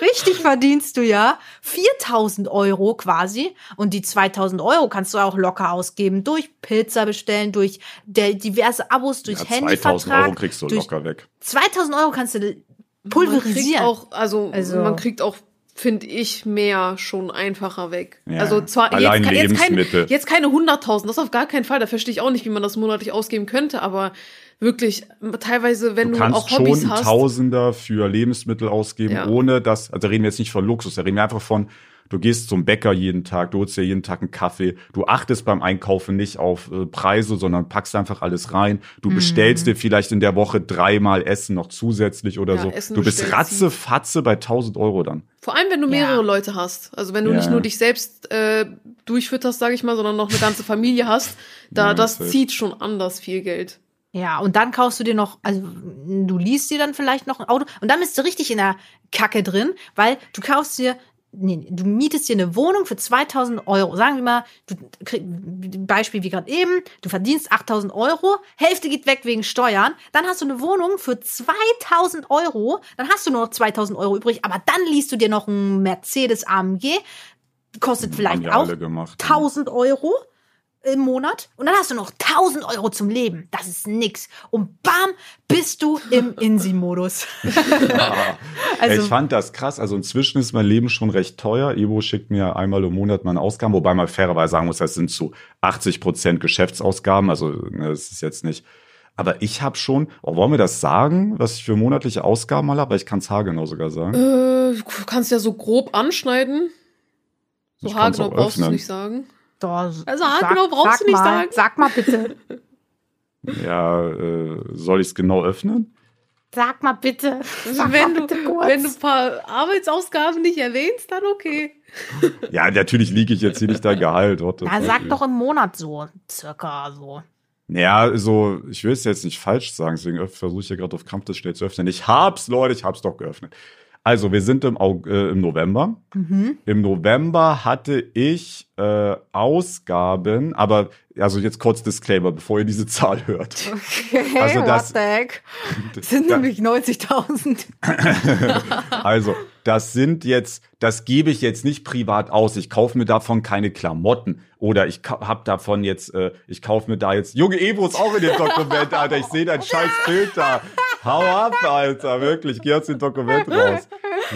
richtig verdienst du ja 4000 Euro quasi und die 2000 Euro kannst du auch locker ausgeben durch Pizza bestellen, durch der, diverse Abos, durch ja, 2000 Handyvertrag. Euro kriegst du locker weg. 2000 Euro kannst du Man kriegt pulverisieren. auch, also, Also- man kriegt auch, finde ich, mehr schon einfacher weg. Ja, also zwar allein jetzt, jetzt, keine, Lebensmittel. jetzt keine 100.000, das auf gar keinen Fall. Da verstehe ich auch nicht, wie man das monatlich ausgeben könnte, aber wirklich teilweise, wenn Du du, kannst auch Hobbys schon hast. Tausender für Lebensmittel ausgeben, Ja. ohne dass, also reden wir jetzt nicht von Luxus, da reden wir einfach von, du gehst zum Bäcker jeden Tag, du holst dir jeden Tag einen Kaffee, du achtest beim Einkaufen nicht auf äh, Preise, sondern packst einfach alles rein. Du Mhm. bestellst dir vielleicht in der Woche dreimal Essen noch zusätzlich oder Ja, so. Essen du bist ratzefatze bei 1000 Euro dann. Vor allem, wenn du Ja. mehrere Leute hast. Also wenn du Ja. nicht nur dich selbst äh, durchfütterst, sage ich mal, sondern noch eine ganze Familie hast, da Ja, das safe. zieht schon anders viel Geld. Ja, und dann kaufst du dir noch, also du liest dir dann vielleicht noch ein Auto und dann bist du richtig in der Kacke drin, weil du kaufst dir, nee, du mietest dir eine Wohnung für 2000 Euro. Sagen wir mal, du krieg, Beispiel wie gerade eben, du verdienst 8000 Euro, Hälfte geht weg wegen Steuern, dann hast du eine Wohnung für 2000 Euro, dann hast du nur noch 2000 Euro übrig, aber dann liest du dir noch einen Mercedes AMG, kostet vielleicht auch gemacht. 1000 Euro im Monat und dann hast du noch 1000 Euro zum Leben. Das ist nix. Und bam, bist du im Insi-Modus. also, ich fand das krass. Also inzwischen ist mein Leben schon recht teuer. Ebo schickt mir einmal im Monat meine Ausgaben, wobei man fairerweise sagen muss, das sind zu 80 Prozent Geschäftsausgaben. Also ne, das ist jetzt nicht. Aber ich habe schon, oh, wollen wir das sagen, was ich für monatliche Ausgaben mal habe? Ich kann es haargenau sogar sagen. Äh, du kannst ja so grob anschneiden. So haargenau auch brauchst du es nicht sagen. Da, Also, genau, brauchst du nicht mal, sagen. Sag mal bitte. Ja, äh, soll ich es genau öffnen? Sag mal bitte. Sag wenn, mal du, bitte kurz. wenn du ein paar Arbeitsausgaben nicht erwähnst, dann okay. Ja, natürlich liege ich jetzt hier nicht dein Gehalt. What Na, sag doch im Monat so. Circa so. Ja, so, ich will es jetzt nicht falsch sagen, deswegen versuche ich hier gerade auf Krampf das schnell zu öffnen. Ich hab's, Leute, ich hab's doch geöffnet. Also, wir sind im, Aug äh, im November. Mhm. Im November hatte ich äh, Ausgaben, aber also jetzt kurz Disclaimer, bevor ihr diese Zahl hört. Okay, Also das- what the heck? Das sind Da- nämlich 90.000. Also, das sind jetzt, das gebe ich jetzt nicht privat aus. Ich kaufe mir davon keine Klamotten oder ich ka- hab davon jetzt, äh, ich kaufe mir da jetzt, Junge Evo ist auch in dem Dokument, Alter. Ich sehe dein scheiß Bild da. Hau ab, Alter, wirklich. Geh aus dem Dokument raus.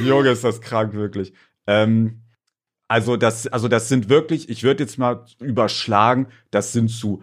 Junge, ist das krank, wirklich. Ähm, also das, also das sind wirklich, ich würde jetzt mal überschlagen, das sind zu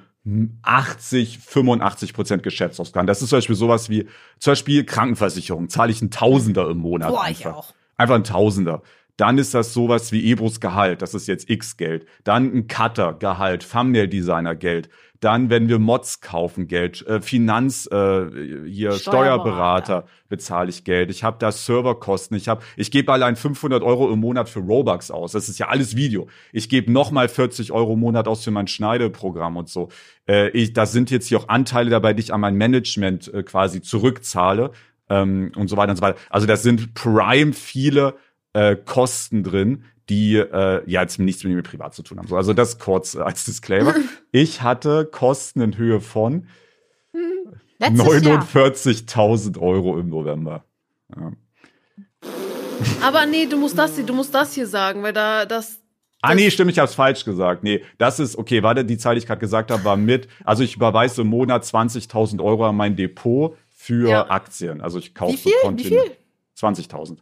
80, 85 Prozent Geschäftsausgaben. Das ist zum Beispiel sowas wie, zum Beispiel Krankenversicherung, zahle ich einen Tausender im Monat. Boah, ich einfach. auch. Einfach ein Tausender. Dann ist das sowas wie Ebros Gehalt, das ist jetzt X-Geld. Dann ein Cutter Gehalt, Thumbnail-Designer Geld. Dann, wenn wir Mods kaufen, Geld. Äh, Finanz, äh, hier Steuerberater. Steuerberater bezahle ich Geld. Ich habe da Serverkosten. Ich habe, ich gebe allein 500 Euro im Monat für Robux aus. Das ist ja alles Video. Ich gebe noch mal 40 Euro im Monat aus für mein Schneideprogramm und so. Äh, ich, da sind jetzt hier auch Anteile dabei, die ich an mein Management äh, quasi zurückzahle ähm, und so weiter und so weiter. Also das sind prime viele äh, Kosten drin, die äh, ja jetzt nichts mit mir privat zu tun haben. So, also das kurz äh, als Disclaimer. ich hatte Kosten in Höhe von Letztes Jahr. 49.000 Euro im November. Ja. Aber nee, du musst das, hier- du musst das hier sagen, weil da das. Ah, nee, stimmt, ich hab's falsch gesagt. Nee, das ist, okay, warte, die Zahl, die ich gerade gesagt habe, war mit, also ich überweise im Monat 20.000 Euro an mein Depot für Ja. Aktien. Also ich kaufe Wie viel? so Wie viel? 20.000.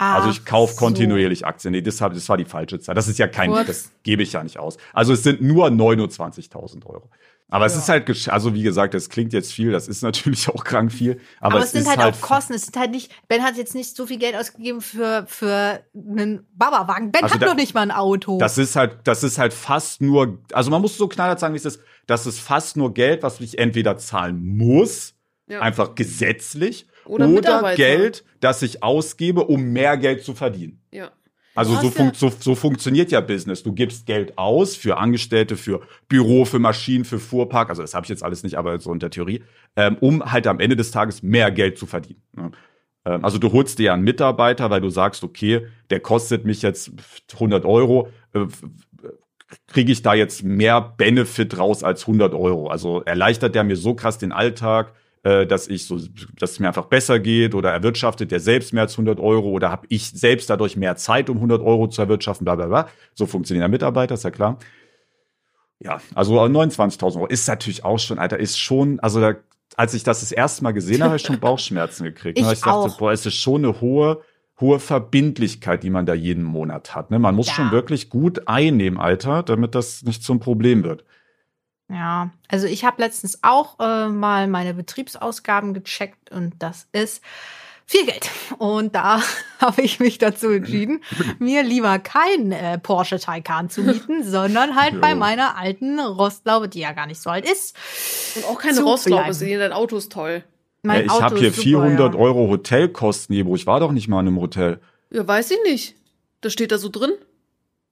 Also ich kaufe Ach kontinuierlich Aktien. Nee, das, das war die falsche Zahl. Das ist ja kein, Kurz. das gebe ich ja nicht aus. Also es sind nur 29.000 Euro. Aber es Ja. ist halt, also wie gesagt, das klingt jetzt viel, das ist natürlich auch krank viel. Aber, Aber, es, es sind ist halt, halt auch Kosten. Es sind halt nicht, Ben hat jetzt nicht so viel Geld ausgegeben für, für einen Babawagen. Ben Also hat da- noch nicht mal ein Auto. Das ist halt, das ist halt fast nur, also man muss so knallhart sagen, wie es ist, das ist fast nur Geld, was ich entweder zahlen muss, Ja. einfach gesetzlich, Oder oder. Geld, das ich ausgebe, um mehr Geld zu verdienen. Ja. Also so, fun so, so funktioniert ja Business. Du gibst Geld aus für Angestellte, für Büro, für Maschinen, für Fuhrpark. Also das habe ich jetzt alles nicht, aber so in der Theorie, ähm, um halt am Ende des Tages mehr Geld zu verdienen. ne? Ähm, also du holst dir ja einen Mitarbeiter, weil du sagst, okay, der kostet mich jetzt 100 Euro. Äh, kriege ich da jetzt mehr Benefit raus als 100 Euro. Also erleichtert der mir so krass den Alltag, äh, dass ich so, dass es mir einfach besser geht oder erwirtschaftet der selbst mehr als 100 Euro oder habe ich selbst dadurch mehr Zeit, um 100 Euro zu erwirtschaften, bla bla bla. So funktionieren ja Mitarbeiter, ist ja klar. Ja, also 29.000 Euro ist natürlich auch schon, Alter, ist schon, also da, als ich das das erste Mal gesehen habe, habe ich schon Bauchschmerzen gekriegt. ne? Ich ich dachte, auch. boah, es ist schon eine hohe, hohe Verbindlichkeit, die man da jeden Monat hat. Ne? Man muss Ja. schon wirklich gut einnehmen, Alter, damit das nicht zum Problem wird. Ja, also ich habe letztens auch äh, mal meine Betriebsausgaben gecheckt und das ist viel Geld. Und da habe ich mich dazu entschieden, mir lieber keinen äh, Porsche Taycan zu mieten, sondern halt bei Jo. meiner alten Rostlaube, die ja gar nicht so alt ist. Und auch keine Rostlaube sehen, dein Auto ist toll. Mein Äh, ich Auto habe hier super, 400 ja. Euro Hotelkosten, Jebo. Ich war doch nicht mal in einem Hotel. Ja, weiß ich nicht. Das steht da so drin.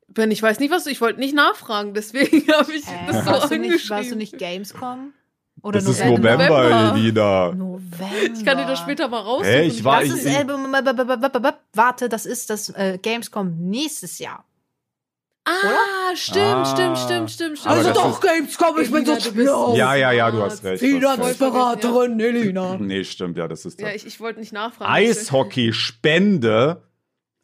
Wenn ich weiß nicht was, ich wollte nicht nachfragen, deswegen habe ich Äh, das so warst, du nicht, angeschrieben. warst du nicht Gamescom? Oder Das ist November? November, November. Elina. November. Ich kann dir das später mal raussuchen. Hey, ich war- Das ich- ist, äh, warte, das ist das äh, Gamescom nächstes Jahr. ah, stimmt, Ah. stimmt, stimmt, stimmt, stimmt. Das ist- Gamescom, ich bin so schlau. Ja, ja, ja, du hast recht. du hast recht. Finanzberaterin Elina. Nee, stimmt, ja, das ist Ja, das. ich, ich wollte nicht nachfragen. Eishockey-Spende.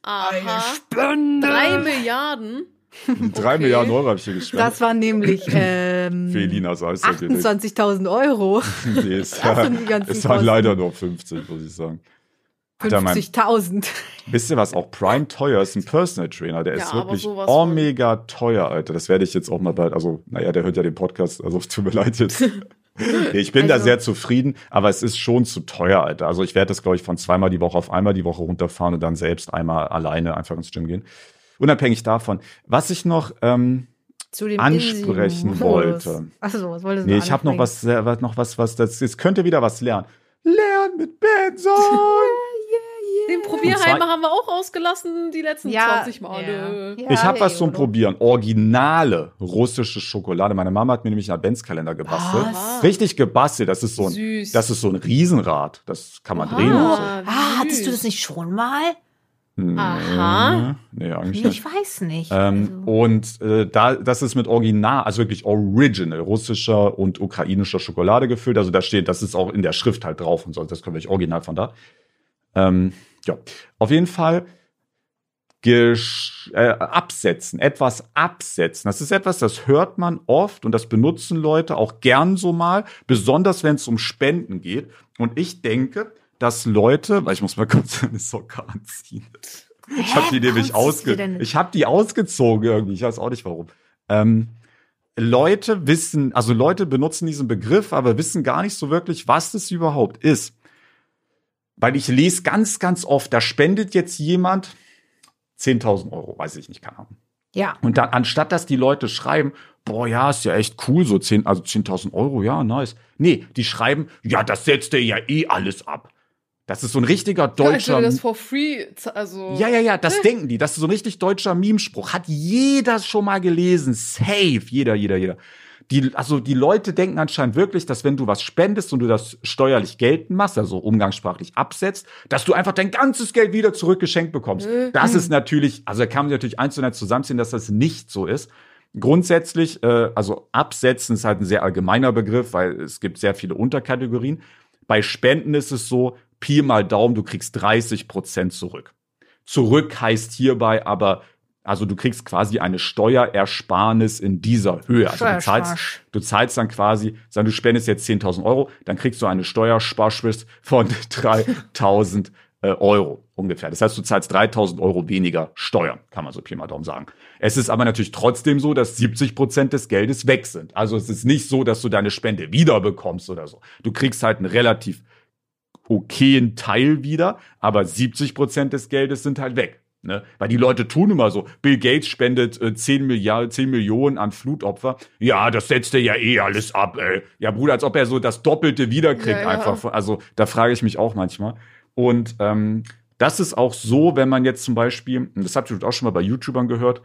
Aha. Spende. Drei Milliarden. Drei Okay. Milliarden Euro habe ich hier gespendet. Das war nämlich ähm, Für Elinas Eishockey. 28.000 Euro. Nee, es, Das war, sind die ganzen es waren leider nur 50, muss ich sagen. Alter, mein- 50.000. Wisst ihr was? Auch Prime teuer ist ein Personal Trainer. Der Ja, ist wirklich omega teuer, Alter. Das werde ich jetzt auch mal bald. Also, naja, der hört ja den Podcast. Also, tut mir leid jetzt. Ich bin da Also- sehr zufrieden, aber es ist schon zu teuer, Alter. Also, ich werde das, glaube ich, von zweimal die Woche auf einmal die Woche runterfahren und dann selbst einmal alleine einfach ins Gym gehen. Unabhängig davon. Was ich noch, ähm, ansprechen wollte. Achso, was wolltest du nee, ich habe noch was, noch was, was, das, jetzt könnte wieder was lernen. Lernen mit Benson! Den Probierheimer haben wir auch ausgelassen, die letzten Ja, 20 Male. ja. Ich habe was zum. Probieren. Originale russische Schokolade. Meine Mama hat mir nämlich einen Adventskalender gebastelt. Was? Richtig gebastelt. Das ist so ein, Süß. das ist so ein Riesenrad. Das kann man Oha. drehen. Und so. Ah, hattest du das nicht schon mal? Nee, Aha. Nee, eigentlich Ich nicht. weiß nicht. Ähm, Also- Und äh, da, das ist mit Original, also wirklich Original, russischer und ukrainischer Schokolade gefüllt. Also da steht, das ist auch in der Schrift halt drauf und so. Das können wir original von da. Ähm, ja, auf jeden Fall äh, absetzen, etwas absetzen. Das ist etwas, das hört man oft und das benutzen Leute auch gern so mal, besonders wenn es um Spenden geht. Und ich denke, dass Leute, weil ich muss mal kurz eine Socke anziehen. Ich habe die Hä? nämlich ausge ich habe die ausgezogen irgendwie, ich weiß auch nicht warum. Ähm, Leute wissen, also Leute benutzen diesen Begriff, aber wissen gar nicht so wirklich, was das überhaupt ist. Weil ich lese ganz, ganz oft, da spendet jetzt jemand 10.000 Euro, weiß ich nicht, keine Ahnung. ja. Und dann, anstatt dass die Leute schreiben, boah, ja, ist ja echt cool, so 10, also 10.000 Euro, ja, nice. Nee, die schreiben, ja, das setzt er ja eh alles ab. Das ist so ein richtiger Ja, deutscher. würde das for free, also. Ja, ja, ja, das denken die. Das ist so ein richtig deutscher Memespruch. Hat jeder schon mal gelesen. Safe. Jeder, jeder, jeder. Die, also die Leute denken anscheinend wirklich, dass wenn du was spendest und du das steuerlich geltend machst, also umgangssprachlich absetzt, dass du einfach dein ganzes Geld wieder zurückgeschenkt bekommst. Das ist natürlich, also da kann man sich natürlich eins zu eins zusammenziehen, dass das nicht so ist. Grundsätzlich, äh, also absetzen ist halt ein sehr allgemeiner Begriff, weil es gibt sehr viele Unterkategorien. Bei Spenden ist es so, Pi mal Daumen, du kriegst 30 Prozent zurück. Zurück heißt hierbei aber, also du kriegst quasi eine Steuerersparnis in dieser Höhe. Also du zahlst, du zahlst dann quasi, sagen du spendest jetzt 10.000 Euro, dann kriegst du eine Steuersparschwist von 3.000 äh, Euro ungefähr. Das heißt, du zahlst 3.000 Euro weniger Steuern, kann man so Pi mal Daumen sagen. Es ist aber natürlich trotzdem so, dass 70 Prozent des Geldes weg sind. Also es ist nicht so, dass du deine Spende wiederbekommst oder so. Du kriegst halt einen relativ okayen Teil wieder, aber 70 Prozent des Geldes sind halt weg. Ne? Weil die Leute tun immer so. Bill Gates spendet äh, 10, Milliarden, 10 Millionen an Flutopfer. Ja, das setzt er ja eh alles ab, ey. Ja, Bruder, als ob er so das Doppelte wiederkriegt ja, ja. einfach. Also da frage ich mich auch manchmal. Und ähm, das ist auch so, wenn man jetzt zum Beispiel, das habt ihr auch schon mal bei YouTubern gehört,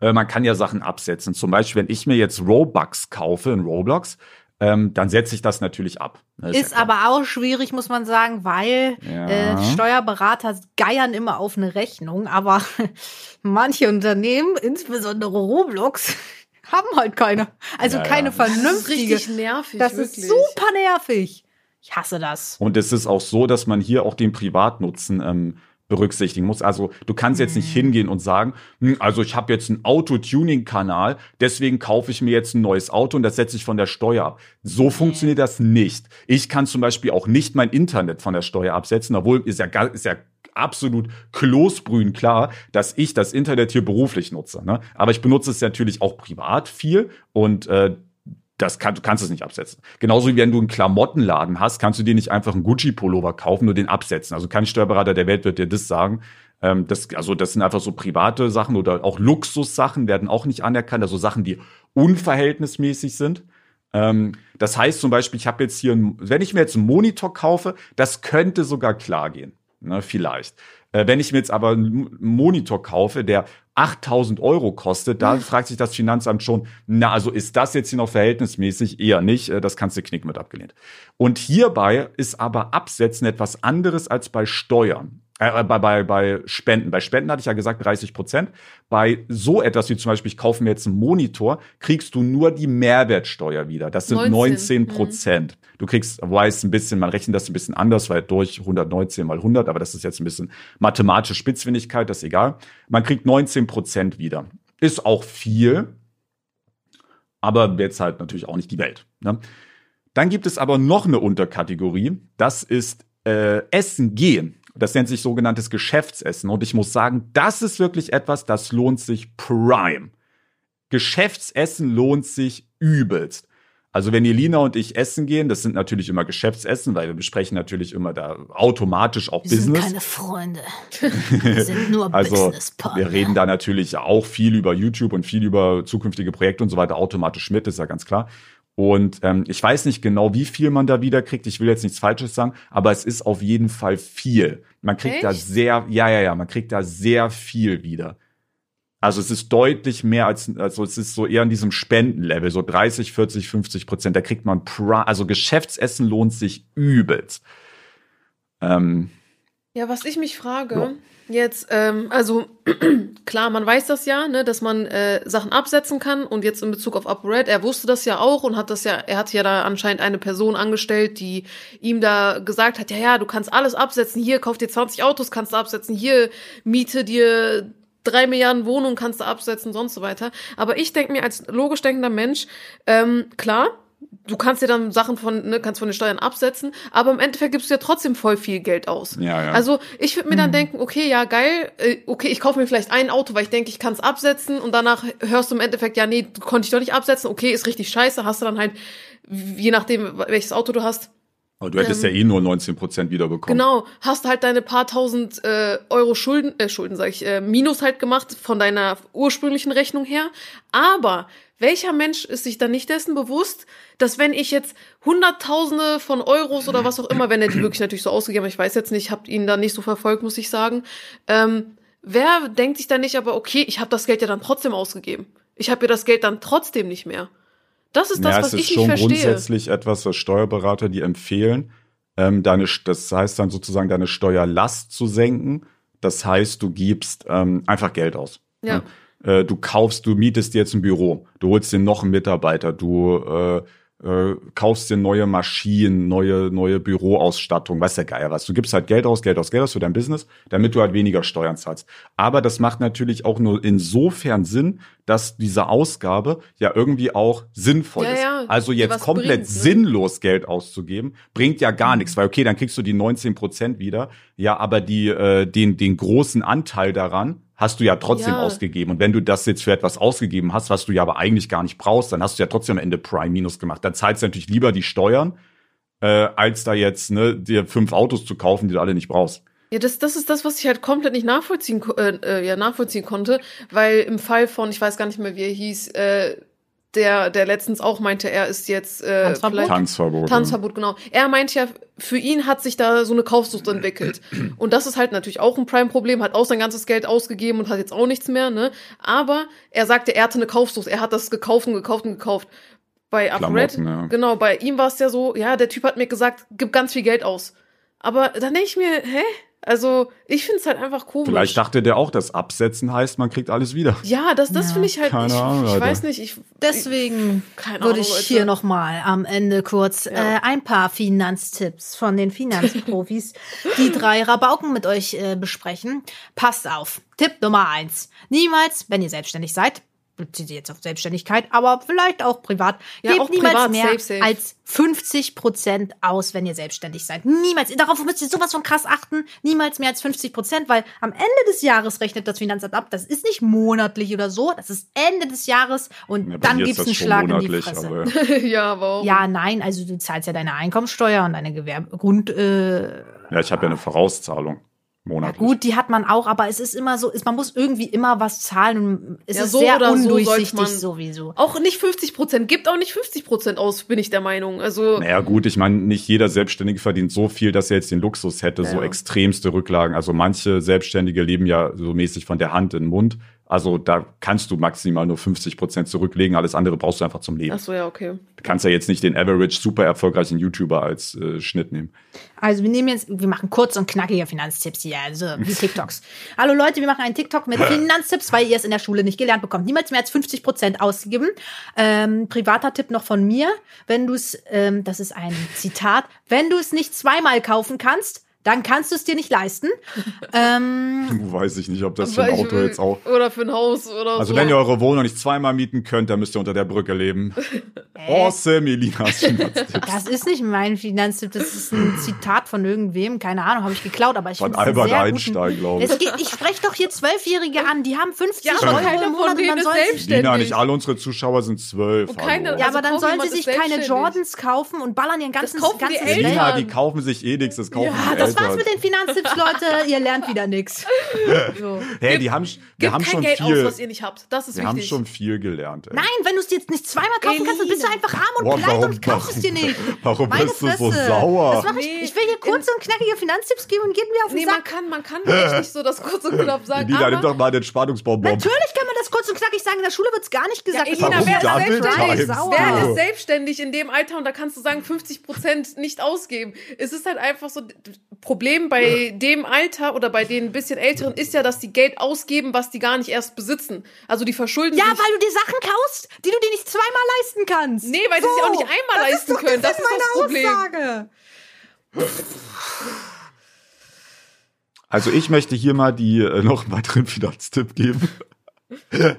äh, man kann ja Sachen absetzen. Zum Beispiel, wenn ich mir jetzt Robux kaufe in Roblox, ähm, dann setze ich das natürlich ab. Das ist, ist ja aber auch schwierig, muss man sagen, weil ja. äh, Steuerberater geiern immer auf eine Rechnung, aber manche Unternehmen, insbesondere Roblox, haben halt keine. Also ja, keine vernünftige. Das ist richtig nervig. Das wirklich. ist super nervig. Ich hasse das. Und es ist auch so, dass man hier auch den Privatnutzen ähm, berücksichtigen muss. Also du kannst jetzt nicht mhm. hingehen und sagen, hm, also ich habe jetzt einen Auto-Tuning-Kanal, deswegen kaufe ich mir jetzt ein neues Auto und das setze ich von der Steuer ab. So funktioniert das nicht. Ich kann zum Beispiel auch nicht mein Internet von der Steuer absetzen, obwohl ist ja, ist ja absolut klosbrühen klar, dass ich das Internet hier beruflich nutze. Ne? Aber ich benutze es natürlich auch privat viel und äh, das kann, du kannst es nicht absetzen. Genauso wie wenn du einen Klamottenladen hast, kannst du dir nicht einfach einen Gucci-Pullover kaufen, nur den absetzen. Also kein Steuerberater der Welt wird dir das sagen. Ähm, das, also das sind einfach so private Sachen oder auch Luxussachen werden auch nicht anerkannt. Also Sachen, die unverhältnismäßig sind. Ähm, das heißt zum Beispiel, ich habe jetzt hier, ein, wenn ich mir jetzt einen Monitor kaufe, das könnte sogar klar gehen. Ne, vielleicht. Äh, wenn ich mir jetzt aber einen Monitor kaufe, der 8000 Euro kostet, da fragt sich das Finanzamt schon, na, also ist das jetzt hier noch verhältnismäßig? Eher nicht, äh, das kannst du knicken mit abgelehnt. Und hierbei ist aber Absetzen etwas anderes als bei Steuern. Äh, äh, bei, bei, bei Spenden. Bei Spenden hatte ich ja gesagt 30 Prozent. Bei so etwas wie zum Beispiel, ich kaufe mir jetzt einen Monitor, kriegst du nur die Mehrwertsteuer wieder. Das sind 19 Prozent. Mhm. Du kriegst, weiß ein bisschen, man rechnet das ein bisschen anders, weil durch 119 mal 100, aber das ist jetzt ein bisschen mathematische Spitzfindigkeit, das ist egal. Man kriegt 19 Prozent wieder. Ist auch viel, aber jetzt halt natürlich auch nicht die Welt. Ne? Dann gibt es aber noch eine Unterkategorie, das ist äh, Essen gehen. Das nennt sich sogenanntes Geschäftsessen. Und ich muss sagen, das ist wirklich etwas, das lohnt sich prime. Geschäftsessen lohnt sich übelst. Also wenn Elina und ich essen gehen, das sind natürlich immer Geschäftsessen, weil wir besprechen natürlich immer da automatisch auch wir Business. Wir sind keine Freunde. Wir sind nur also. Wir reden da natürlich auch viel über YouTube und viel über zukünftige Projekte und so weiter automatisch mit, ist ja ganz klar. Und ähm, ich weiß nicht genau, wie viel man da wieder kriegt. Ich will jetzt nichts Falsches sagen, aber es ist auf jeden Fall viel. Man kriegt Echt? da sehr, ja, ja, ja, man kriegt da sehr viel wieder. Also es ist deutlich mehr als, also es ist so eher in diesem Spendenlevel, so 30, 40, 50 Prozent. Da kriegt man, also Geschäftsessen lohnt sich übelst. Ähm, ja, was ich mich frage, ja. Jetzt, ähm, also klar, man weiß das ja, ne, dass man äh, Sachen absetzen kann und jetzt in Bezug auf UpRed, er wusste das ja auch und hat das ja, er hat ja da anscheinend eine Person angestellt, die ihm da gesagt hat, ja, ja, du kannst alles absetzen, hier kauf dir 20 Autos, kannst du absetzen, hier miete dir drei Milliarden Wohnungen kannst du absetzen, sonst so weiter. Aber ich denke mir als logisch denkender Mensch, ähm, klar, du kannst dir dann Sachen von, ne, kannst von den Steuern absetzen, aber im Endeffekt gibst du ja trotzdem voll viel Geld aus. Ja, ja. Also ich würde mir dann mhm. denken, okay, ja, geil, äh, okay, ich kaufe mir vielleicht ein Auto, weil ich denke, ich kann es absetzen und danach hörst du im Endeffekt, ja, nee, konnte ich doch nicht absetzen, okay, ist richtig scheiße, hast du dann halt, je nachdem, welches Auto du hast, aber du hättest ähm, ja eh nur 19 Prozent wiederbekommen. Genau, hast halt deine paar tausend äh, Euro Schulden, äh, Schulden sag ich, äh, Minus halt gemacht von deiner ursprünglichen Rechnung her. Aber welcher Mensch ist sich dann nicht dessen bewusst, dass wenn ich jetzt Hunderttausende von Euros oder was auch immer, wenn er die wirklich natürlich so ausgegeben hat, ich weiß jetzt nicht, habt ihn da nicht so verfolgt, muss ich sagen. Ähm, wer denkt sich dann nicht, aber okay, ich habe das Geld ja dann trotzdem ausgegeben. Ich habe ja das Geld dann trotzdem nicht mehr. Das ist das, ja, was ich nicht verstehe. Es ist schon grundsätzlich etwas, was Steuerberater dir empfehlen. Ähm, deine, das heißt dann sozusagen, deine Steuerlast zu senken. Das heißt, du gibst ähm, einfach Geld aus. Ja. Äh, du kaufst, du mietest dir jetzt ein Büro, du holst dir noch einen Mitarbeiter, du äh, äh, kaufst dir neue Maschinen, neue, neue Büroausstattung, weiß der Geier was. Du gibst halt Geld aus, Geld aus, Geld aus für dein Business, damit du halt weniger Steuern zahlst. Aber das macht natürlich auch nur insofern Sinn, dass diese Ausgabe ja irgendwie auch sinnvoll Ja, ist. ja, also jetzt komplett bringt, ne? sinnlos Geld auszugeben, bringt ja gar nichts, weil okay, dann kriegst du die 19 Prozent wieder, ja, aber die, äh, den, den großen Anteil daran hast du ja trotzdem Ja. ausgegeben. Und wenn du das jetzt für etwas ausgegeben hast, was du ja aber eigentlich gar nicht brauchst, dann hast du ja trotzdem am Ende Prime Minus gemacht. Dann zahlst du natürlich lieber die Steuern, äh, als da jetzt ne, dir fünf Autos zu kaufen, die du alle nicht brauchst. Ja, das, das ist das, was ich halt komplett nicht nachvollziehen, äh, äh, ja, nachvollziehen konnte, weil im Fall von, ich weiß gar nicht mehr, wie er hieß, äh, der, der letztens auch meinte, er ist jetzt äh, Tanzverbot? Tanzverbot. Tanzverbot, genau. Er meint ja, für ihn hat sich da so eine Kaufsucht entwickelt. Und das ist halt natürlich auch ein Prime-Problem, hat auch sein ganzes Geld ausgegeben und hat jetzt auch nichts mehr, ne? Aber er sagte, er hatte eine Kaufsucht, er hat das gekauft und gekauft und gekauft. Bei Klamotten, ja. genau, bei ihm war es ja so, ja, der Typ hat mir gesagt, gib ganz viel Geld aus. Aber dann denke ich mir, hä? Also, ich finde es halt einfach komisch. Vielleicht dachte der auch, dass Absetzen heißt, man kriegt alles wieder. ja, das, das Ja. finde ich halt, Keine ich, Ahnung, ich weiß nicht, ich, Deswegen Keine würde ich Leute. hier noch mal am Ende kurz Ja. äh, ein paar Finanztipps von den Finanzprofis, die drei Rabauken mit euch äh, besprechen. Passt auf. Tipp Nummer eins. Niemals, wenn ihr selbstständig seid, bezieht sich jetzt auf Selbstständigkeit, aber vielleicht auch privat, Ja, gebt auch niemals privat, mehr safe, safe. als 50 Prozent aus, wenn ihr selbstständig seid. Niemals. Darauf müsst ihr sowas von krass achten. Niemals mehr als 50 Prozent, weil am Ende des Jahres rechnet das Finanzamt ab. Das ist nicht monatlich oder so. Das ist Ende des Jahres und Ja, dann gibt's einen Schlag in die Fresse. aber ja, aber auch. Ja, nein, also du zahlst ja deine Einkommensteuer und deine Gewerbe Grund. Äh, ja, ich habe ja eine Vorauszahlung ja monatlich. gut, die hat man auch, aber es ist immer so, ist, man muss irgendwie immer was zahlen und es Ja, ist so sehr so undurchsichtig man- sowieso. Auch nicht 50 Prozent, gibt auch nicht 50 Prozent aus, bin ich der Meinung. Also, Naja, gut, ich meine, nicht jeder Selbstständige verdient so viel, dass er jetzt den Luxus hätte, so Ja. extremste Rücklagen. Also manche Selbstständige leben ja so mäßig von der Hand in den Mund. Also da kannst du maximal nur 50 Prozent zurücklegen, alles andere brauchst du einfach zum Leben. ach so, ja, okay. Du kannst ja jetzt nicht den Average super erfolgreichen YouTuber als äh, Schnitt nehmen. Also wir nehmen jetzt, wir machen kurz und knackige Finanztipps hier, also wie TikToks. Hallo Leute, wir machen einen TikTok mit Finanztipps, weil ihr es in der Schule nicht gelernt bekommt. Niemals mehr als 50 Prozent ausgeben. Ähm, privater Tipp noch von mir, wenn du es, ähm, das ist ein Zitat, wenn du es nicht zweimal kaufen kannst, dann kannst du es dir nicht leisten. ähm, Weiß ich nicht, ob das für ein Auto jetzt auch. Oder für ein Haus oder Also so. wenn ihr eure Wohnung nicht zweimal mieten könnt, dann müsst ihr unter der Brücke leben. Awesome, Elinas Finanztipps. das ist nicht mein Finanztipp, das ist ein Zitat von irgendwem, keine Ahnung, habe ich geklaut, aber ich Von Albert sehr Einstein, glaube ich. Es geht, ich spreche doch hier Zwölfjährige an, die haben 50 Ja, Euro im Monat und dann sollen sie selbstständig. Lina, nicht alle unsere Zuschauer sind zwölf. Und keine- hallo. Ja, Also aber dann kaum sollen sie sich keine. Jordans kaufen und ballern ihren ganzen kaufen die ganzes Eltern. Geld. Lina, die kaufen sich eh nichts, das kaufen Ja, die das war's mit den Finanztipps, Leute. Ihr lernt wieder nichts. So. Hey, die haben, wir Gebt haben kein schon Geld viel, aus, was ihr nicht habt. Das ist wir haben wichtig. schon viel gelernt. Ey. Nein, wenn du es jetzt nicht zweimal kaufen kannst, dann bist du Elina. einfach arm und Boah, pleite warum- und kaufst es dir nicht. warum Meine bist du so Fresse. sauer? Das mach ich, Nee, ich will hier kurz und knackige Finanztipps geben und geht mir auf den Nee, man Sack. kann, man kann echt nicht so das kurz und knapp sagen. Lina, nimm doch mal den Spannungsbonbon. Natürlich kann man das kurz und knackig sagen. In der Schule wird's gar nicht gesagt. Ja, Elina, wer ist sauer. selbstständig? Wer ist selbstständig in dem Alter und da kannst du sagen, 50 Prozent nicht ausgeben. Es ist halt einfach so, Problem bei dem Alter oder bei den ein bisschen Älteren ist ja, dass die Geld ausgeben, was die gar nicht erst besitzen. Also die verschulden Ja, sich. weil du dir Sachen kaufst, die du dir nicht zweimal leisten kannst. Nee, weil sie sich auch nicht einmal leisten können. Das ist das Problem. Aussage. Also ich möchte hier mal die äh, noch einen weiteren Finanztipp geben.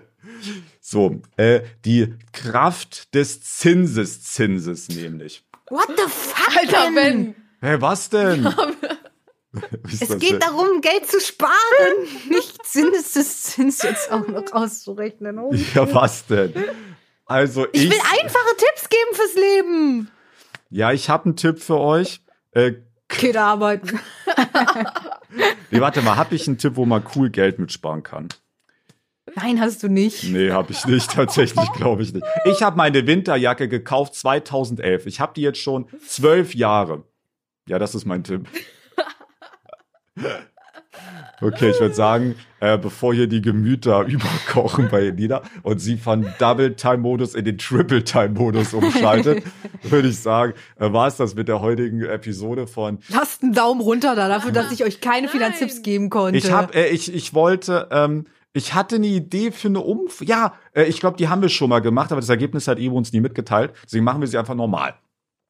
so, äh, die Kraft des Zinseszinses nämlich. What the fuck, Alter, denn? Ben. Hä, was denn? Ist Es geht darum, Geld zu sparen, nicht Zinseszins jetzt auch noch auszurechnen. Oh. Ja, was denn? Also ich, Ich will einfache Tipps geben fürs Leben. ja, ich habe einen Tipp für euch. Äh, Geht arbeiten. nee, warte mal, habe ich einen Tipp, wo man cool Geld mitsparen kann? Nein, hast du nicht. Nee, habe ich nicht. Tatsächlich glaube ich nicht. Ich habe meine Winterjacke gekauft 2011. Ich habe die jetzt schon zwölf Jahre. Ja, das ist mein Tipp. Okay, ich würde sagen, äh, bevor hier die Gemüter überkochen bei Elina und sie von Double-Time-Modus in den Triple-Time-Modus umschaltet, würde ich sagen, äh, war es das mit der heutigen Episode von Lasst einen Daumen runter da dafür, dass ich euch keine. Finanztipps geben konnte. Ich hab, äh, ich, ich wollte, ähm, ich hatte eine Idee für eine Umf. Ja, äh, ich glaube, die haben wir schon mal gemacht, aber das Ergebnis hat Ivo uns nie mitgeteilt. Deswegen machen wir sie einfach normal.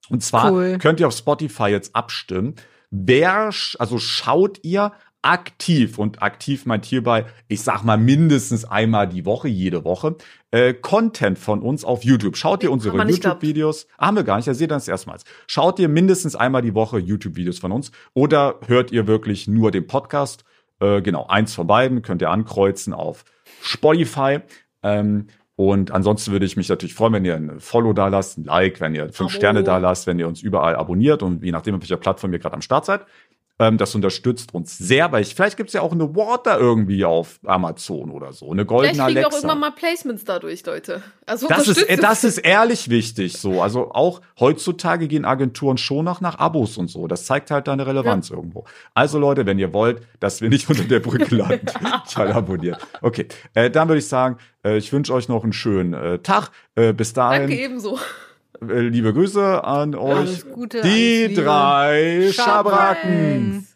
Und zwar Cool. könnt ihr auf Spotify jetzt abstimmen. Wer, also schaut ihr aktiv und aktiv meint hierbei, ich sag mal mindestens einmal die Woche, jede Woche, äh, Content von uns auf YouTube. Schaut ihr unsere. YouTube-Videos? Ah, Haben wir gar nicht, da seht das erstmals. Schaut ihr mindestens einmal die Woche YouTube-Videos von uns oder hört ihr wirklich nur den Podcast? Äh, genau, eins von beiden könnt ihr ankreuzen auf Spotify. Ähm, und ansonsten würde ich mich natürlich freuen, wenn ihr ein Follow da lasst, ein Like, wenn ihr fünf Abo. Sterne da lasst, wenn ihr uns überall abonniert und je nachdem, auf welcher Plattform ihr gerade am Start seid. Ähm, das unterstützt uns sehr, weil ich, vielleicht gibt es ja auch eine Water irgendwie auf Amazon oder so, eine Vielleicht goldene kriegen wir auch Alexa. irgendwann mal Placements dadurch, Leute. Also Das ist, äh, das ist ehrlich wichtig so. Also auch heutzutage gehen Agenturen schon noch nach Abos und so. Das zeigt halt deine Relevanz irgendwo. Also Leute, wenn ihr wollt, dass wir nicht unter der Brücke landen, schnell abonniert. Okay, äh, dann würde ich sagen, äh, ich wünsche euch noch einen schönen äh, Tag. Äh, bis dahin, Danke ebenso. Äh, liebe Grüße an euch. Alles Gute, Die alles drei. Schabracken.